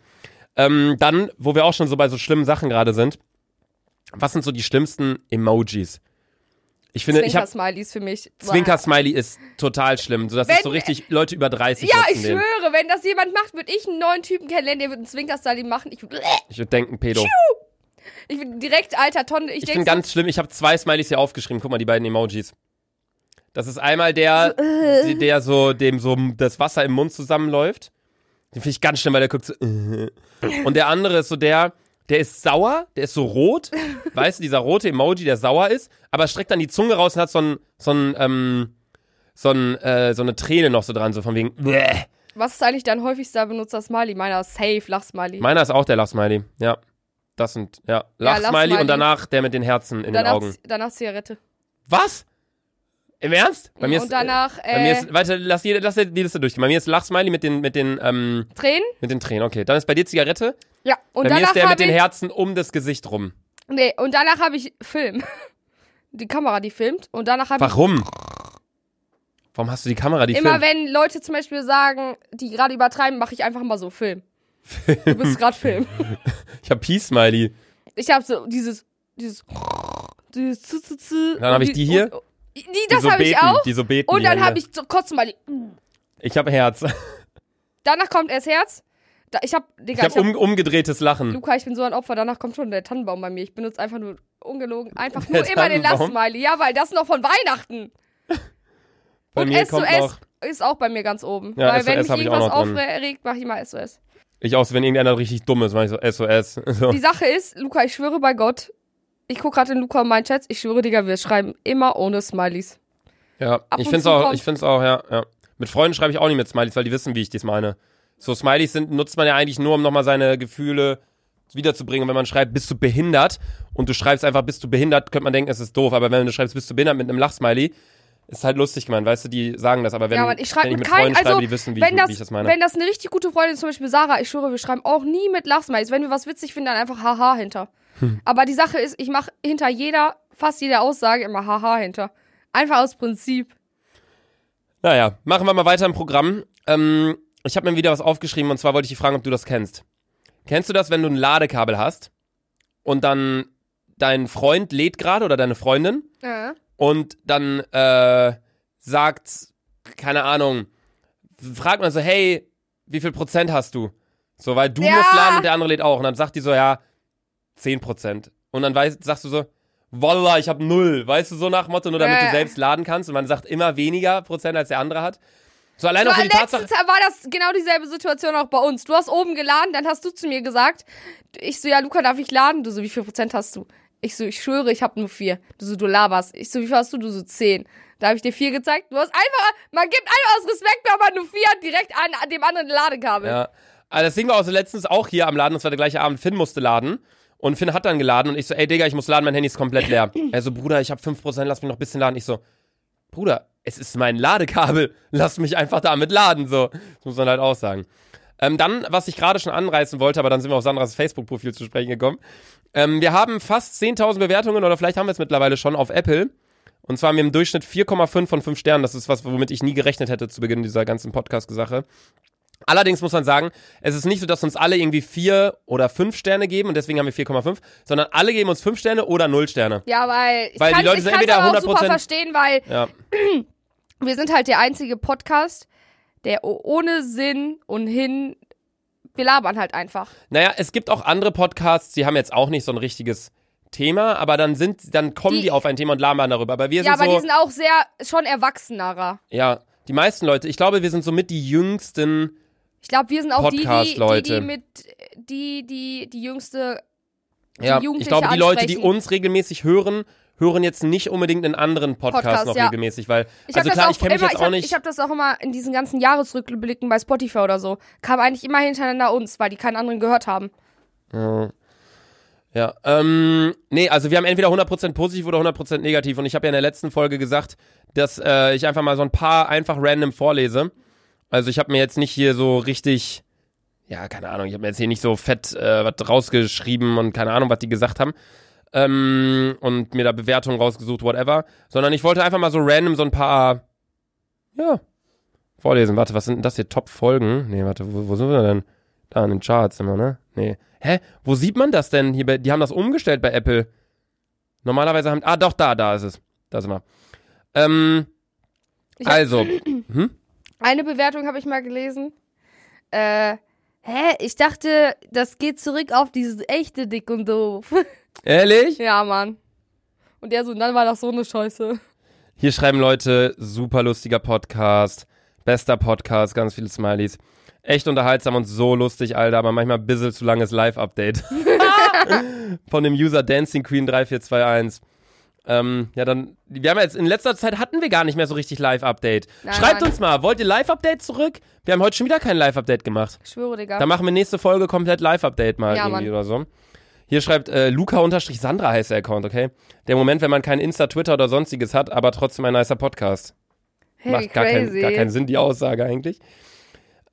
Ähm, dann, wo wir auch schon so bei so schlimmen Sachen gerade sind, was sind so die schlimmsten Emojis? Ich finde, ich habe Zwinker-Smileys für mich. Zwinker-Smiley ist total schlimm. So, das Wenn- ist so richtig Leute über 30 Ja, ich den. schwöre, wenn das jemand macht, würde ich einen neuen Typen kennenlernen, der würde einen Zwinker-Smiley machen. Ich würde Ich würde denken, Pedo. ich würd direkt, alter Tonne. Ich, Ich denk finde ganz schlimm, ich habe zwei Smileys hier aufgeschrieben. Guck mal, die beiden Emojis. Das ist einmal der, äh. die- der so, dem so das Wasser im Mund zusammenläuft. Den finde ich ganz schlimm, weil der guckt so. äh. Und der andere ist so der, der ist sauer, der ist so rot. weißt du, dieser rote Emoji, der sauer ist, aber streckt dann die Zunge raus und hat so ein, so ein, ähm, so ein, äh, so eine Träne noch so dran, so von wegen. Bäh. Was ist eigentlich dein häufigster benutzter Smiley? Meiner ist safe, Lach-Smiley. Meiner ist auch der Lachsmiley, ja. Das sind, ja, Lachsmiley Lachsmiley. und danach der mit den Herzen in den danach, Augen. danach Zigarette. Was? Im Ernst? Bei mir ist, Und danach, äh, bei mir äh, ist, warte, lass, jede, lass die Liste durch. Bei mir ist Lachsmiley mit den, mit den, ähm, Tränen? mit den Tränen. Okay, dann ist bei dir Zigarette. Ja. Und bei mir danach ist der mit habe den Herzen um das Gesicht rum. nee, und danach habe ich Film. [LAUGHS] Die Kamera, die filmt. Und danach habe ich Warum? Warum hast du die Kamera, die immer, filmt? wenn Leute zum Beispiel sagen, die gerade übertreiben, mache ich einfach mal so Film. Du bist gerade Film. [LAUGHS] Ich hab Peace-Smiley. Ich habe so dieses, dieses, dieses. Dann hab ich die hier. Und, die, Die das so habe ich auch. Die so beten. Und die dann Hände. habe ich so Kotzsmiley. Ich hab Herz. [LAUGHS] Danach kommt erst Herz. Da, ich habe, Digga, hab ich hab, um, umgedrehtes Lachen. Luca, ich bin so ein Opfer. Danach kommt schon der Tannenbaum bei mir. Ich benutze einfach nur, ungelogen, einfach [LAUGHS] Der nur immer den? Lachsmiley. Ja, weil das ist noch von Weihnachten. [LAUGHS] Bei und SOS ist auch bei mir ganz oben. Ja, weil wenn SOS mich hab ich auch irgendwas aufregt, mache ich immer SOS. Ich auch, wenn irgendeiner richtig dumm ist, mach ich so SOS. So. Die Sache ist, Luca, ich schwöre bei Gott, ich gucke gerade in Luca und meinen Chats, ich schwöre, Digga, wir schreiben immer ohne Smileys. Ja, Ab ich find's auch, kommt- ich find's auch, ja, ja. Mit Freunden schreibe ich auch nicht mit Smileys, weil die wissen, wie ich dies meine. So Smileys sind, nutzt man ja eigentlich nur, um nochmal seine Gefühle wiederzubringen. Und wenn man schreibt, bist du behindert und du schreibst einfach, bist du behindert, könnte man denken, es ist doof. Aber wenn du schreibst, bist du behindert mit einem Lachsmiley, ist halt lustig gemeint, weißt du, die sagen das. Aber wenn, ja, aber ich schreibe wenn ich mit keinem, Freunden also schreibe, die wissen, wie, wenn, ich, das, wie ich das meine. wenn das eine richtig gute Freundin ist, zum Beispiel Sarah, ich schwöre, wir schreiben auch nie mit Lachsmilies. Wenn wir was witzig finden, dann einfach Haha hinter. Hm. Aber die Sache ist, ich mache hinter jeder, fast jeder Aussage immer Haha hinter. Einfach aus Prinzip. Naja, machen wir mal weiter im Programm. Ähm, ich habe mir wieder was aufgeschrieben und zwar wollte ich dich fragen, ob du das kennst. Kennst du das, wenn du ein Ladekabel hast und dann dein Freund lädt gerade oder deine Freundin Ja. und dann äh, sagt, keine Ahnung, fragt man so, hey, wie viel Prozent hast du? So, weil du Ja. musst laden und der andere lädt auch. Und dann sagt die so, ja, 10%. Und dann weißt, sagst du so, Wallah, ich habe null. Weißt du, so nach Motto, nur damit Ja, du selbst laden kannst. Und man sagt immer weniger Prozent, als der andere hat. So allein auch für die Tatsache. letztens war das genau dieselbe Situation auch bei uns. Du hast oben geladen, dann hast du zu mir gesagt, ich so, ja, Luca, darf ich laden? Du so, wie viel Prozent hast du? Ich so, ich schwöre, ich habe nur vier. Du so, du laberst. Ich so, wie viel hast du? Du so, zehn. Da habe ich dir vier gezeigt. Du hast einfach, man gibt einfach aus Respekt, wenn man nur vier hat, direkt an, an dem anderen Ladekabel. Ja. Also das Ding war auch so letztens auch hier am Laden, das war der gleiche Abend, Finn musste laden. Und Finn hat dann geladen und ich so, ey Digga, ich muss laden, mein Handy ist komplett leer. Er so, Bruder, ich habe 5%, lass mich noch ein bisschen laden. Ich so, Bruder, es ist mein Ladekabel, [LAUGHS] lass mich einfach damit laden, so. Das muss man halt auch sagen. Ähm, dann, was ich gerade schon anreißen wollte, aber dann sind wir auf Sandras Facebook-Profil zu sprechen gekommen. Ähm, wir haben fast 10.000 Bewertungen oder vielleicht haben wir es mittlerweile schon auf Apple. Und zwar haben wir im Durchschnitt 4,5 von 5 Sternen. Das ist was, womit ich nie gerechnet hätte zu Beginn dieser ganzen Podcast-Sache. Allerdings muss man sagen, es ist nicht so, dass uns alle irgendwie vier oder fünf Sterne geben und deswegen haben wir 4,5, sondern alle geben uns fünf Sterne oder null Sterne. Ja, weil ich Weil die Leute ich sind entweder aber auch super 100% verstehen, weil Ja. [CLEARS THROAT] wir sind halt der einzige Podcast, der ohne Sinn und hin, wir labern halt einfach. Naja, es gibt auch andere Podcasts, die haben jetzt auch nicht so ein richtiges Thema, aber dann sind, dann kommen die, Die- auf ein Thema und labern darüber. Aber wir Ja, sind aber so, die sind auch sehr, schon erwachsenerer. ja, die meisten Leute, ich glaube, wir sind somit die jüngsten. Ich glaube, wir sind auch die, die, die, die mit, die, die, die jüngste, die Ja, ich glaube, die Leute, die ansprechen. uns regelmäßig hören, hören jetzt nicht unbedingt in anderen Podcasts Podcast, noch ja. regelmäßig, weil, Ich also klar, ich kenne mich jetzt auch hab, nicht. Ich habe das auch immer in diesen ganzen Jahresrückblicken bei Spotify oder so. Kam eigentlich immer hintereinander uns, weil die keinen anderen gehört haben. Ja. Ja, ähm, nee, also wir haben entweder 100% positiv oder 100% negativ und ich habe ja in der letzten Folge gesagt, dass äh, ich einfach mal so ein paar einfach random vorlese. Also ich habe mir jetzt nicht hier so richtig, ja, keine Ahnung, ich habe mir jetzt hier nicht so fett äh, was rausgeschrieben und keine Ahnung, was die gesagt haben. Ähm, und mir da Bewertungen rausgesucht, whatever. Sondern ich wollte einfach mal so random so ein paar, ja, vorlesen. Warte, was sind denn das hier? Top-Folgen? Nee, warte, wo, wo sind wir denn? Da in den Charts immer, ne? Nee. Hä? Wo sieht man das denn? Hier bei, die haben das umgestellt bei Apple. Normalerweise haben. Ah, doch, da, da ist es. Da sind wir. Ähm, Ich hab- also. [CLEARS THROAT] Hm? Eine Bewertung habe ich mal gelesen. Äh, hä? Ich dachte, das geht zurück auf dieses echte Dick und doof. [LAUGHS] Ehrlich? ja, Mann. Und der so, dann war das so eine Scheiße. Hier schreiben Leute, super lustiger Podcast, bester Podcast, ganz viele Smileys. Echt unterhaltsam und so lustig, Alter, aber manchmal ein bisschen zu langes Live-Update. [LAUGHS] [LAUGHS] Von dem User Dancing Queen 3421. Ähm, ja, dann, wir haben jetzt, in letzter Zeit hatten wir gar nicht mehr so richtig Live-Update. Nein, Schreibt nein. uns mal, wollt ihr Live-Update zurück? Wir haben heute schon wieder kein Live-Update gemacht. Ich schwöre, Digga. Da machen wir nächste Folge komplett Live-Update mal Ja, irgendwie Mann. oder so. Hier schreibt äh, Luca-Sandra heißt der Account, okay? Der Moment, wenn man kein Insta, Twitter oder sonstiges hat, aber trotzdem ein nicer Podcast. hey, Macht gar, kein, crazy. gar keinen Sinn, die Aussage eigentlich.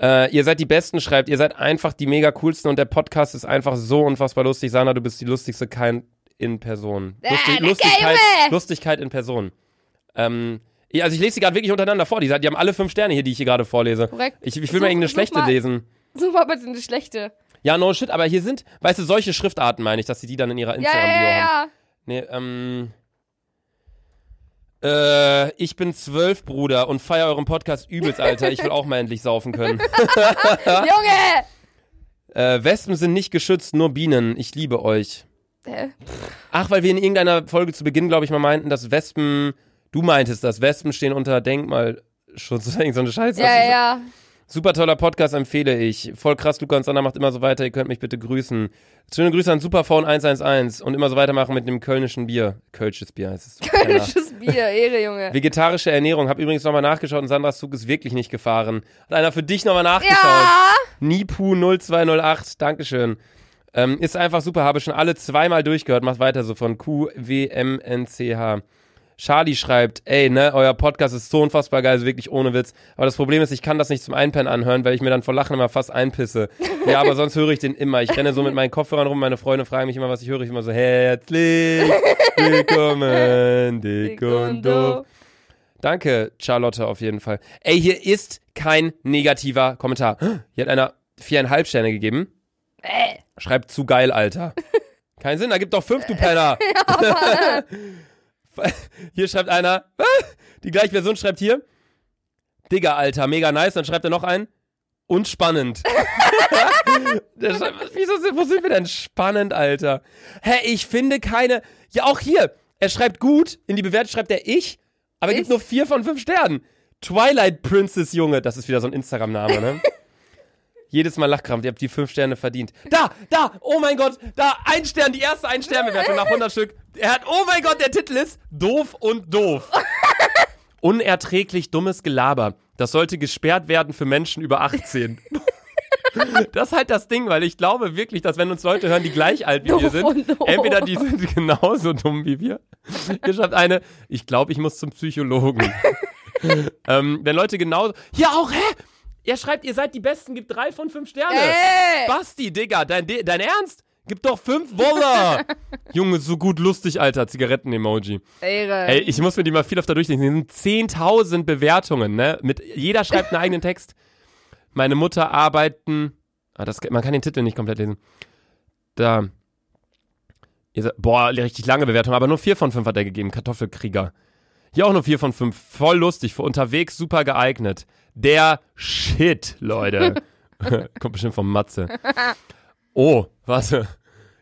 Äh, ihr seid die Besten, schreibt, ihr seid einfach die mega coolsten und der Podcast ist einfach so unfassbar lustig. Sandra, du bist die lustigste kein in Person. Äh, Lustig, danke, Lustigkeit! Lustigkeit in Person. Ähm, ja, also ich lese sie gerade wirklich untereinander vor. Die, die haben alle fünf Sterne hier, die ich hier gerade vorlese. Korrekt. Ich, ich will Such- mal irgendeine schlechte mal- lesen. Such mal bitte eine schlechte. Ja, no shit, aber hier sind, weißt du, solche Schriftarten meine ich, dass sie die dann in ihrer Ja, ja, Instagram-Bio ja, haben. ja. Nee, ähm. Äh, ich bin zwölf, Bruder, und feier euren Podcast übelst, Alter. Ich will auch mal endlich saufen können. [LAUGHS] [LAUGHS] Junge! Äh, Wespen sind nicht geschützt, nur Bienen. Ich liebe euch. Hä? Ach, weil wir in irgendeiner Folge zu Beginn, glaube ich, mal meinten, dass Wespen, du meintest das, Wespen stehen unter Denkmalschutz so eine Scheiße. Ja, ja. Super toller Podcast empfehle ich. Voll krass, Luca und Sander macht immer so weiter. Ihr könnt mich bitte grüßen. Schöne Grüße an Superphone 111 und immer so weitermachen mit dem kölnischen Bier. Kölsches Bier heißt es. [LAUGHS] Keiner. Kölnisches Bier, Ehre, Junge. Vegetarische Ernährung. Hab übrigens nochmal nachgeschaut und Sandras Zug ist wirklich nicht gefahren. Hat einer für dich nochmal nachgeschaut. Ja! Nipu0208. Dankeschön. Ähm, ist einfach super. Habe schon alle zweimal durchgehört. Macht weiter so von QWMNCH. Charlie schreibt, ey, ne, euer Podcast ist so unfassbar geil, also wirklich ohne Witz. Aber das Problem ist, ich kann das nicht zum Einpennen anhören, weil ich mir dann vor Lachen immer fast einpisse. Ja, aber sonst höre ich den immer. Ich renne so mit meinen Kopfhörern rum, meine Freunde fragen mich immer, was ich höre. Ich immer so, herzlich willkommen, dick und doof. Danke, Charlotte, auf jeden Fall. Ey, hier ist kein negativer Kommentar. Hier hat einer viereinhalb Sterne gegeben. Äh. Schreibt zu geil, Alter. [LAUGHS] Kein Sinn, da gibt doch fünf, du Penner. [LAUGHS] [LAUGHS] hier schreibt einer, die gleiche Version schreibt hier, Digga, Alter, mega nice. Dann schreibt er noch ein, und spannend. Schreibt, Wieso wo sind wir denn spannend, Alter? Hä, ich finde keine. Ja, auch hier. Er schreibt gut, in die Bewertung schreibt er ich, aber er gibt nur vier von fünf Sternen. Twilight Princess Junge, das ist wieder so ein Instagram-Name, ne? Jedes Mal Lachkrampf, ihr habt die fünf Sterne verdient. Da, da, oh mein Gott, da, ein Stern, die erste Ein-Stern-Bewertung nach 100 Stück. Er hat, oh mein Gott, der Titel ist Doof und Doof. [LAUGHS] Unerträglich dummes Gelaber. Das sollte gesperrt werden für Menschen über 18. [LAUGHS] Das ist halt das Ding, weil ich glaube wirklich, dass wenn uns Leute hören, die gleich alt wie wir sind, entweder die sind [LAUGHS] genauso dumm wie wir. Hier schreibt eine, ich glaube, ich muss zum Psychologen. ähm, wenn Leute genauso. Hier auch, hä? Er schreibt, ihr seid die Besten, gibt drei von fünf Sterne. Ey! Basti, Digga, dein, De- dein Ernst? Gib doch fünf Wolle. [LAUGHS] Junge, so gut lustig, Alter. Zigaretten-Emoji. Ey, ich muss mir die mal viel öfter durchlesen. Es sind 10.000 Bewertungen, ne? Mit, jeder schreibt einen eigenen Text. Meine Mutter arbeiten. Ah, das, man kann den Titel nicht komplett lesen. Da. Boah, richtig lange Bewertung, aber nur 4 von 5 hat er gegeben. Kartoffelkrieger. Hier auch nur 4 von 5. Voll lustig, für unterwegs super geeignet. Der Shit, Leute. [LAUGHS] Kommt bestimmt vom Matze. Oh, warte.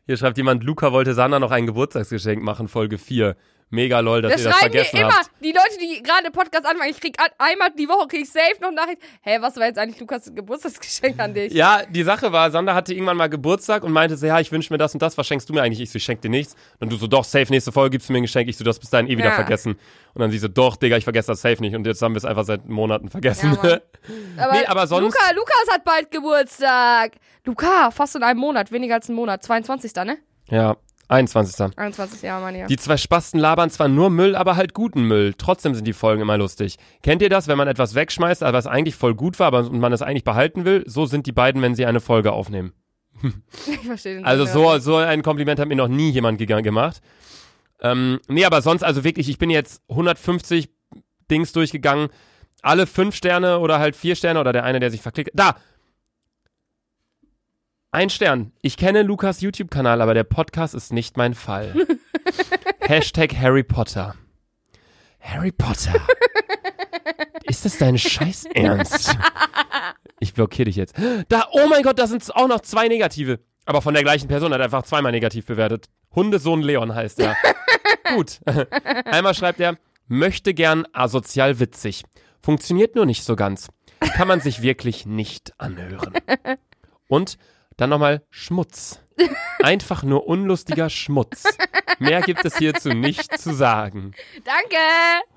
Hier schreibt jemand, Luca wollte Sandra noch ein Geburtstagsgeschenk machen, Folge 4. Mega lol, dass Das ihr das vergessen immer. habt. Die Leute, die gerade Podcast anfangen, ich krieg einmal die Woche krieg ich safe noch Nachricht. Hä, was war jetzt eigentlich Lukas Geburtstagsgeschenk an dich? Ja, die Sache war, Sander hatte irgendwann mal Geburtstag und meinte so, ja, ich wünsche mir das und das, was schenkst du mir eigentlich? Ich so, ich schenk dir nichts. Und du so, doch, safe, nächste Folge gibst du mir ein Geschenk. Ich so, du hast bis dahin eh wieder Ja. vergessen. Und dann sie so, doch, Digga, ich vergesse das safe nicht. Und jetzt haben wir es einfach seit Monaten vergessen. Ja. [LAUGHS] Aber, Nee, aber sonst- Luca, Lukas hat bald Geburtstag. Luca, fast in einem Monat, weniger als einen Monat. 22. ne? ja, 21. 21 Jahre, meine ja. Die zwei Spasten labern zwar nur Müll, aber halt guten Müll. Trotzdem sind die Folgen immer lustig. Kennt ihr das, wenn man etwas wegschmeißt, aber es eigentlich voll gut war, aber und man es eigentlich behalten will? So sind die beiden, wenn sie eine Folge aufnehmen. [LAUGHS] Ich verstehe den Also so, ja. so ein Kompliment hat mir noch nie jemand gemacht. Ähm, nee, aber sonst, also wirklich, ich bin jetzt 150 Dings durchgegangen. Alle fünf Sterne oder halt vier Sterne oder der eine, der sich verklickt. Da! Ein Stern. Ich kenne Lukas YouTube-Kanal, aber der Podcast ist nicht mein Fall. [LAUGHS] Hashtag Harry Potter. Harry Potter. Ist das dein Scheiß [LAUGHS] Ernst? Ich blockiere dich jetzt. Da, oh mein Gott, da sind auch noch zwei negative. Aber von der gleichen Person hat er einfach zweimal negativ bewertet. Hundesohn Leon heißt er. [LAUGHS] Gut. Einmal schreibt er, möchte gern asozial witzig. Funktioniert nur nicht so ganz. Kann man sich wirklich nicht anhören. Und dann nochmal Schmutz. [LAUGHS] Einfach nur unlustiger Schmutz. Mehr gibt es hierzu nicht zu sagen. Danke.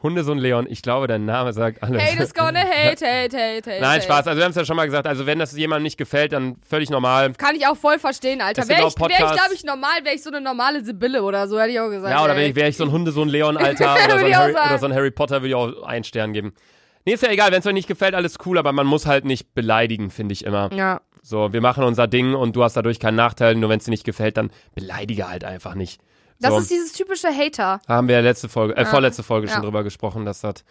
Hundesohn Leon, ich glaube, dein Name sagt alles. Hate is gonna [LAUGHS] hate, hate, hate, hate. Nein. Spaß. Also wir haben es ja schon mal gesagt. Also wenn das jemandem nicht gefällt, dann völlig normal. Kann ich auch voll verstehen, Alter. Wäre ich, wär ich glaube ich, normal, wäre ich so eine normale Sibylle oder so, hätte ich auch gesagt. Ja, oder wäre ich, wär ich so ein Hundesohn Leon, [LAUGHS] Alter, oder, so ein Harry, oder so ein Harry Potter, würde ich auch einen Stern geben. Nee, ist ja egal. Wenn es euch nicht gefällt, alles cool, aber man muss halt nicht beleidigen, finde ich immer. Ja. So, wir machen unser Ding und du hast dadurch keinen Nachteil. Nur wenn es dir nicht gefällt, dann beleidige halt einfach nicht. Das so. ist dieses typische Hater. Da haben wir ja letzte Folge, äh, vorletzte Folge schon Ja. drüber gesprochen, dass das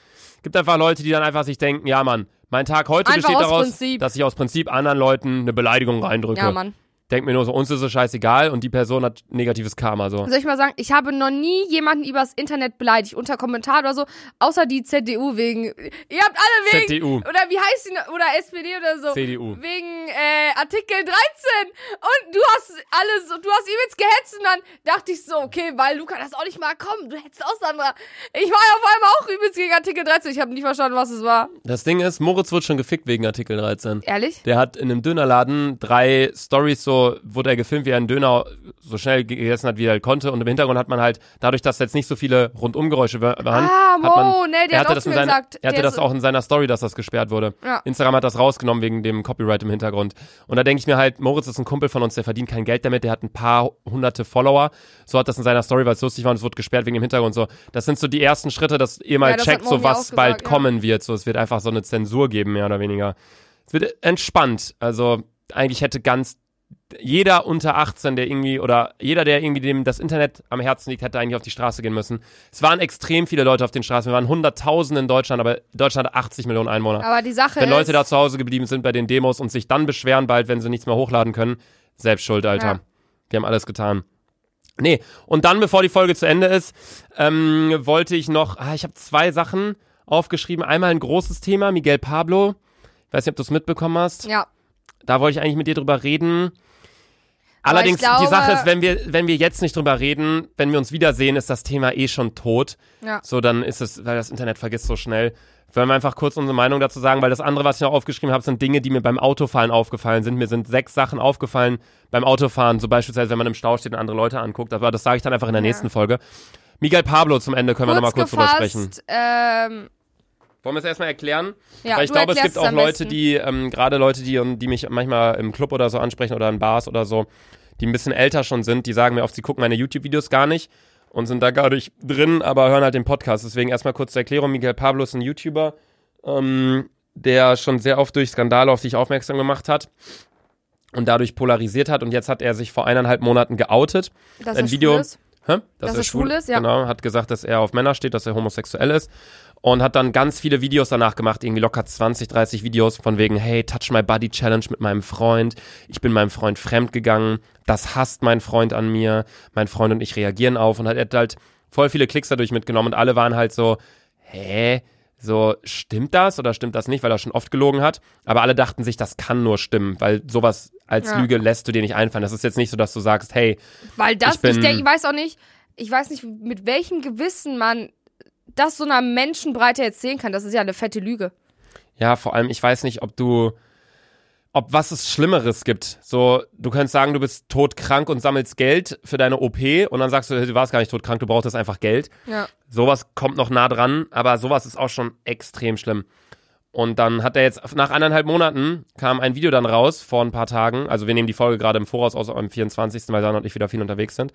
gibt einfach Leute, die dann einfach sich denken, ja Mann, mein Tag heute Einfach besteht aus daraus, Prinzip. dass ich aus Prinzip anderen Leuten eine Beleidigung reindrücke. Ja, Mann. Denk mir nur so, uns ist es scheißegal und die Person hat negatives Karma so. Soll ich mal sagen, ich habe noch nie jemanden übers Internet beleidigt, unter Kommentar oder so, außer die CDU wegen. Ihr habt alle wegen. ZDU, Oder wie heißt die? Oder SPD oder so. CDU. Wegen äh, Artikel 13. Und du hast alles, du hast übelst gehetzt und dann dachte ich so, okay, weil Luca das auch nicht mal komm, du hättest auch Sandra. Ich war ja auf einmal auch übelst gegen Artikel 13. Ich habe nicht verstanden, was es war. Das Ding ist, Moritz wird schon gefickt wegen Artikel 13. Ehrlich? Der hat in einem Dönerladen drei Stories so, wurde er gefilmt, wie er einen Döner so schnell gegessen hat, wie er konnte. Und im Hintergrund hat man halt, dadurch, dass jetzt nicht so viele Rundumgeräusche wa- waren, Ah, hat man, Mo, ne, der er hat hatte auch das in seiner, gesagt. er hatte das auch in seiner Story, dass das gesperrt wurde. Ja. Instagram hat das rausgenommen wegen dem Copyright im Hintergrund. Und da denke ich mir halt, Moritz ist ein Kumpel von uns, der verdient kein Geld damit, der hat ein paar hunderte Follower. So hat das in seiner Story, weil es lustig war und es wurde gesperrt wegen dem Hintergrund. So, das sind so die ersten Schritte, dass ihr mal Ja, hat checkt, so was gesagt, bald ja. kommen wird. So, es wird einfach so eine Zensur geben, mehr oder weniger. Es wird entspannt. Also eigentlich hätte ganz jeder unter 18, der irgendwie, oder jeder, der irgendwie dem das Internet am Herzen liegt, hätte eigentlich auf die Straße gehen müssen. Es waren extrem viele Leute auf den Straßen. Wir waren hunderttausende in Deutschland, aber Deutschland hat 80 Millionen Einwohner. Aber die Sache wenn ist. Leute da zu Hause geblieben sind bei den Demos und sich dann beschweren bald, wenn sie nichts mehr hochladen können, selbst schuld, Alter. Ja. Wir haben alles getan. Nee, und dann, bevor die Folge zu Ende ist, ähm, wollte ich noch, ah, ich habe zwei Sachen aufgeschrieben. Einmal ein großes Thema, Miguel Pablo. Ich weiß nicht, ob du es mitbekommen hast. ja. da wollte ich eigentlich mit dir drüber reden. Allerdings, glaube- die Sache ist, wenn wir, wenn wir jetzt nicht drüber reden, wenn wir uns wiedersehen, ist das Thema eh schon tot. Ja. So, dann ist es, weil das Internet vergisst so schnell. Wollen wir einfach kurz unsere Meinung dazu sagen, weil das andere, was ich noch aufgeschrieben habe, sind Dinge, die mir beim Autofahren aufgefallen sind. Mir sind sechs Sachen aufgefallen beim Autofahren, so beispielsweise, wenn man im Stau steht und andere Leute anguckt. Aber das sage ich dann einfach in der Ja. nächsten Folge. Miguel Pablo zum Ende können wir nochmal kurz drüber sprechen. gefasst, ähm, Wollen wir es erstmal erklären? ja, Weil ich glaube, es gibt auch Leute, besten. die, ähm, gerade Leute, die, die mich manchmal im Club oder so ansprechen oder in Bars oder so, die ein bisschen älter schon sind, die sagen mir oft, sie gucken meine YouTube-Videos gar nicht und sind da gar nicht drin, aber hören halt den Podcast. Deswegen erstmal kurz zur Erklärung. Miguel Pablo ist ein YouTuber, ähm, der schon sehr oft durch Skandale auf sich aufmerksam gemacht hat und dadurch polarisiert hat. Und jetzt hat er sich vor eineinhalb Monaten geoutet. dass ein Video- schwul ist. Hä? Dass er schwul ist, ja. Genau, hat gesagt, dass er auf Männer steht, dass er homosexuell ist. Und hat dann ganz viele Videos danach gemacht, irgendwie locker 20, 30 Videos von wegen, hey, Touch My Body Challenge mit meinem Freund. Ich bin meinem Freund fremd gegangen. Das hasst mein Freund an mir. Mein Freund und ich reagieren auf. Und hat er halt voll viele Klicks dadurch mitgenommen. Und alle waren halt so, hä? So, stimmt das oder stimmt das nicht, weil er schon oft gelogen hat? Aber alle dachten sich, das kann nur stimmen, weil sowas als Ja. Lüge lässt du dir nicht einfallen. Das ist jetzt nicht so, dass du sagst, hey, Weil das, Ich ich, bin- denk, ich weiß auch nicht, ich weiß nicht, mit welchem Gewissen man das so einer Menschenbreite erzählen kann. Das ist ja eine fette Lüge. Ja, vor allem, ich weiß nicht, ob du, ob was es Schlimmeres gibt. So, du könntest sagen, du bist todkrank und sammelst Geld für deine OP und dann sagst du, du warst gar nicht todkrank, du brauchtest einfach Geld. Ja. Sowas kommt noch nah dran, aber sowas ist auch schon extrem schlimm. Und dann hat er jetzt, nach anderthalb Monaten kam ein Video dann raus, vor ein paar Tagen. Also wir nehmen die Folge gerade im Voraus aus, am 24., weil Sana und ich wieder viel unterwegs sind.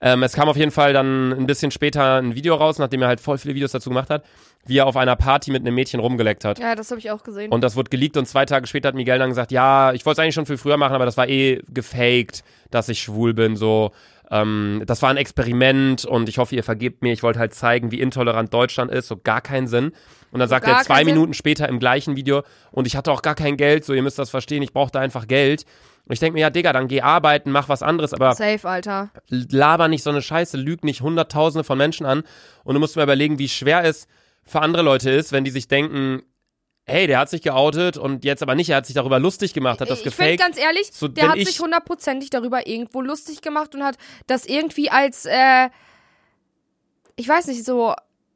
Ähm, es kam auf jeden Fall dann ein bisschen später ein Video raus, nachdem er halt voll viele Videos dazu gemacht hat, wie er auf einer Party mit einem Mädchen rumgeleckt hat. Ja, das habe ich auch gesehen. Und das wurde geleakt und zwei Tage später hat Miguel dann gesagt, ja, ich wollte es eigentlich schon viel früher machen, aber das war eh gefaked, dass ich schwul bin, so. Ähm, das war ein Experiment und ich hoffe, ihr vergebt mir. Ich wollte halt zeigen, wie intolerant Deutschland ist, so gar keinen Sinn. Und dann sagt gar er zwei keinen Sinn? Minuten später im gleichen Video und ich hatte auch gar kein Geld, so ihr müsst das verstehen, ich brauchte einfach Geld. Und ich denke mir, ja, Digga, dann geh arbeiten, mach was anderes, aber Safe, Alter. laber nicht so eine Scheiße, lüg nicht Hunderttausende von Menschen an. Und du musst mir überlegen, wie schwer es für andere Leute ist, wenn die sich denken, hey, der hat sich geoutet und jetzt aber nicht, er hat sich darüber lustig gemacht, hat das ich finde gefaked. ganz ehrlich, So, der hat ich- sich hundertprozentig darüber irgendwo lustig gemacht und hat das irgendwie als, äh, ich weiß nicht, so,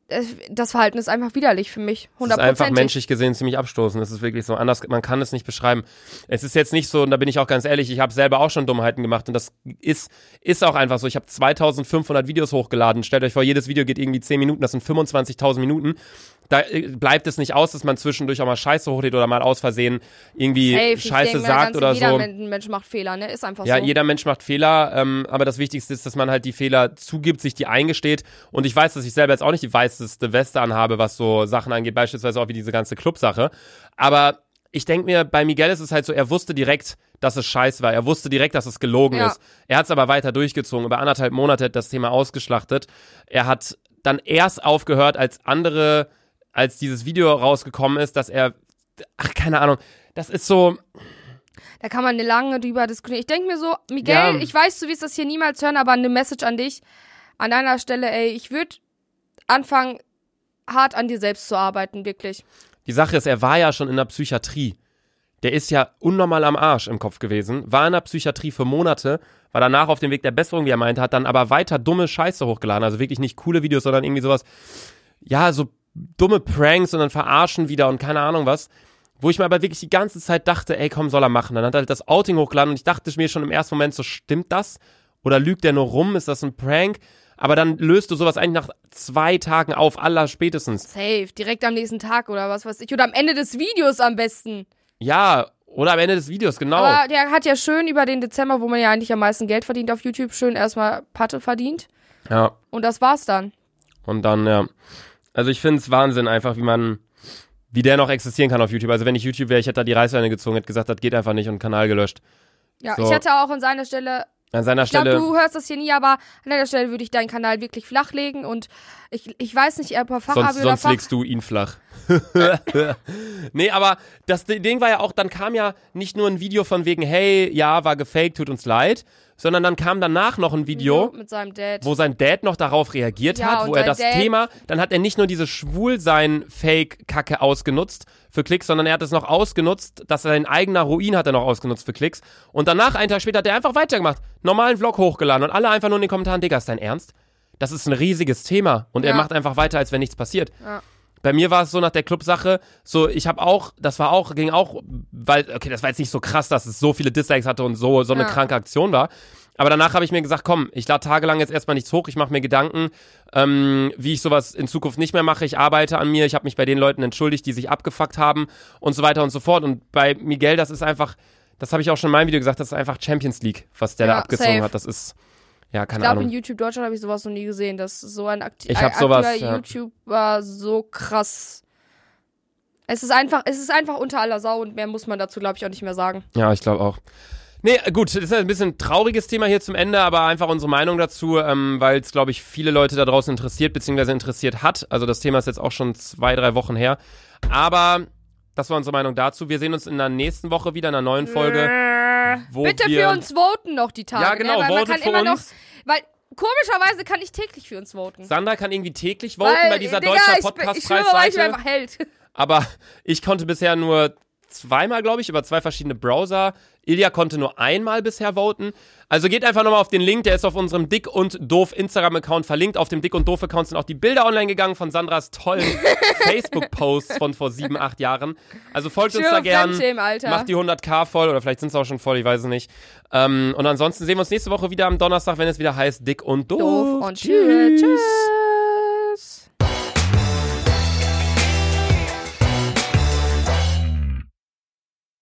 äh, das Verhalten ist einfach widerlich für mich. Das ist einfach Hundertprozentig. menschlich gesehen ziemlich abstoßend. Das ist wirklich so anders, man kann es nicht beschreiben. Es ist jetzt nicht so, und da bin ich auch ganz ehrlich, ich habe selber auch schon Dummheiten gemacht und das ist, ist auch einfach so. Ich habe 2500 Videos hochgeladen. Stellt euch vor, jedes Video geht irgendwie 10 Minuten, das sind 25.000 Minuten. Da äh, bleibt es nicht aus, dass man zwischendurch auch mal Scheiße hochlädt oder mal aus Versehen irgendwie Safe. Scheiße denk mir, sagt oder jeder so. Men- Mensch macht Fehler, ne? Ist einfach Ja, so. jeder Mensch macht Fehler, ähm, aber das Wichtigste ist, dass man halt die Fehler zugibt, sich die eingesteht. Und ich weiß, dass ich selber jetzt auch nicht die weißeste Weste anhabe, was so Sachen angeht, beispielsweise auch wie diese ganze Clubsache. Aber ich denke mir, bei Miguel ist es halt so, er wusste direkt, dass es scheiß war. Er wusste direkt, dass es gelogen Ja. ist. Er hat es aber weiter durchgezogen. Über anderthalb Monate hat das Thema ausgeschlachtet. Er hat dann erst aufgehört, als andere, als dieses Video rausgekommen ist, dass er, ach, keine Ahnung, das ist so, Da kann man lange drüber diskutieren. Ich denke mir so, Miguel, Ja. ich weiß, du wirst das hier niemals hören, aber eine Message an dich. An deiner Stelle, ey, ich würde anfangen, hart an dir selbst zu arbeiten, wirklich. Die Sache ist, er war ja schon in der Psychiatrie. Der ist ja unnormal am Arsch im Kopf gewesen, war in der Psychiatrie für Monate, war danach auf dem Weg der Besserung, wie er meinte, hat dann aber weiter dumme Scheiße hochgeladen. Also wirklich nicht coole Videos, sondern irgendwie sowas, ja, so dumme Pranks und dann verarschen wieder und keine Ahnung was. Wo ich mir aber wirklich die ganze Zeit dachte, ey, komm, soll er machen. Dann hat er halt das Outing hochgeladen und ich dachte mir schon im ersten Moment so, stimmt das? Oder lügt der nur rum? Ist das ein Prank? Aber dann löst du sowas eigentlich nach zwei Tagen auf, aller spätestens. Safe, direkt am nächsten Tag oder was weiß ich. Oder am Ende des Videos am besten. Ja, oder am Ende des Videos, genau. Aber der hat ja schön über den Dezember, wo man ja eigentlich am meisten Geld verdient auf YouTube, schön erstmal Patte verdient. ja, Und das war's dann. und dann, ja. Also ich finde es Wahnsinn einfach, wie man, wie der noch existieren kann auf YouTube. Also wenn ich YouTube wäre, ich hätte da die Reißleine gezogen, hätte gesagt, das geht einfach nicht und Kanal gelöscht. Ja, So. ich hätte auch an seiner Stelle An seiner Ich glaube, Stelle, du hörst das hier nie, aber an der Stelle würde ich deinen Kanal wirklich flachlegen und Ich, ich weiß nicht, ob er Sonst, Fachabi oder sonst Fach... legst du ihn flach. [LAUGHS] nee, aber das Ding war ja auch, dann kam ja nicht nur ein Video von wegen, hey, ja, war gefaked, tut uns leid, sondern dann kam danach noch ein Video, seinem Dad. wo sein Dad noch darauf reagiert Ja, hat, wo er das Dad- Thema, dann hat er nicht nur diese Schwulsein-Fake-Kacke ausgenutzt für Klicks, sondern er hat es noch ausgenutzt, dass sein eigener Ruin hat er noch ausgenutzt für Klicks. Und danach, einen Tag später, hat er einfach weitergemacht, normalen Vlog hochgeladen und alle einfach nur in den Kommentaren, Digga, ist dein Ernst? Das ist ein riesiges Thema und er Ja. macht einfach weiter, als wenn nichts passiert. Ja. Bei mir war es so nach der Clubsache, so ich habe auch, das war auch, ging auch, weil, okay, das war jetzt nicht so krass, dass es so viele Dislikes hatte und so, so eine Ja. kranke Aktion war. Aber danach habe ich mir gesagt, komm, ich lade tagelang jetzt erstmal nichts hoch, ich mache mir Gedanken, ähm, wie ich sowas in Zukunft nicht mehr mache. Ich arbeite an mir, ich habe mich bei den Leuten entschuldigt, die sich abgefuckt haben und so weiter und so fort. Und bei Miguel, das ist einfach, das habe ich auch schon in meinem Video gesagt, das ist einfach Champions League, was der da Ja, abgezogen safe. hat. Das ist, ja, Ich keine glaube, in. YouTube Deutschland habe ich sowas noch nie gesehen, dass so ein akti Ich hab ein sowas, aktiver ja. YouTuber so krass. Es ist einfach, es ist einfach unter aller Sau und mehr muss man dazu, glaube ich, auch nicht mehr sagen. Ja, ich glaube auch. Nee, gut, das ist ein bisschen ein trauriges Thema hier zum Ende, aber einfach unsere Meinung dazu, ähm, weil es, glaube ich, viele Leute da draußen interessiert, beziehungsweise interessiert hat. Also das Thema ist jetzt auch schon zwei, drei Wochen her. Aber das war unsere Meinung dazu. Wir sehen uns in der nächsten Woche wieder in einer neuen Folge. Wo Bitte wir, für uns voten noch die Tage. Ja, genau, ne? weil man kann immer noch, weil komischerweise kann ich täglich für uns voten. Sandra kann irgendwie täglich voten weil, bei dieser Digga, deutscher ich, ich schwöre, ich Podcastpreisseite. einfach Held. Aber ich konnte bisher nur zweimal, glaube ich, über zwei verschiedene Browser. Ilja konnte nur einmal bisher voten. Also geht einfach nochmal auf den Link, der ist auf unserem Dick und Doof Instagram-Account verlinkt. Auf dem Dick und Doof-Account sind auch die Bilder online gegangen von Sandras tollen [LAUGHS] Facebook-Posts von vor sieben, acht Jahren. Also folgt uns da gern. Macht die 100k voll oder vielleicht sind es auch schon voll, ich weiß es nicht. Ähm, und ansonsten sehen wir uns nächste Woche wieder am Donnerstag, wenn es wieder heißt Dick und Doof. Doof und tschüss. tschüss.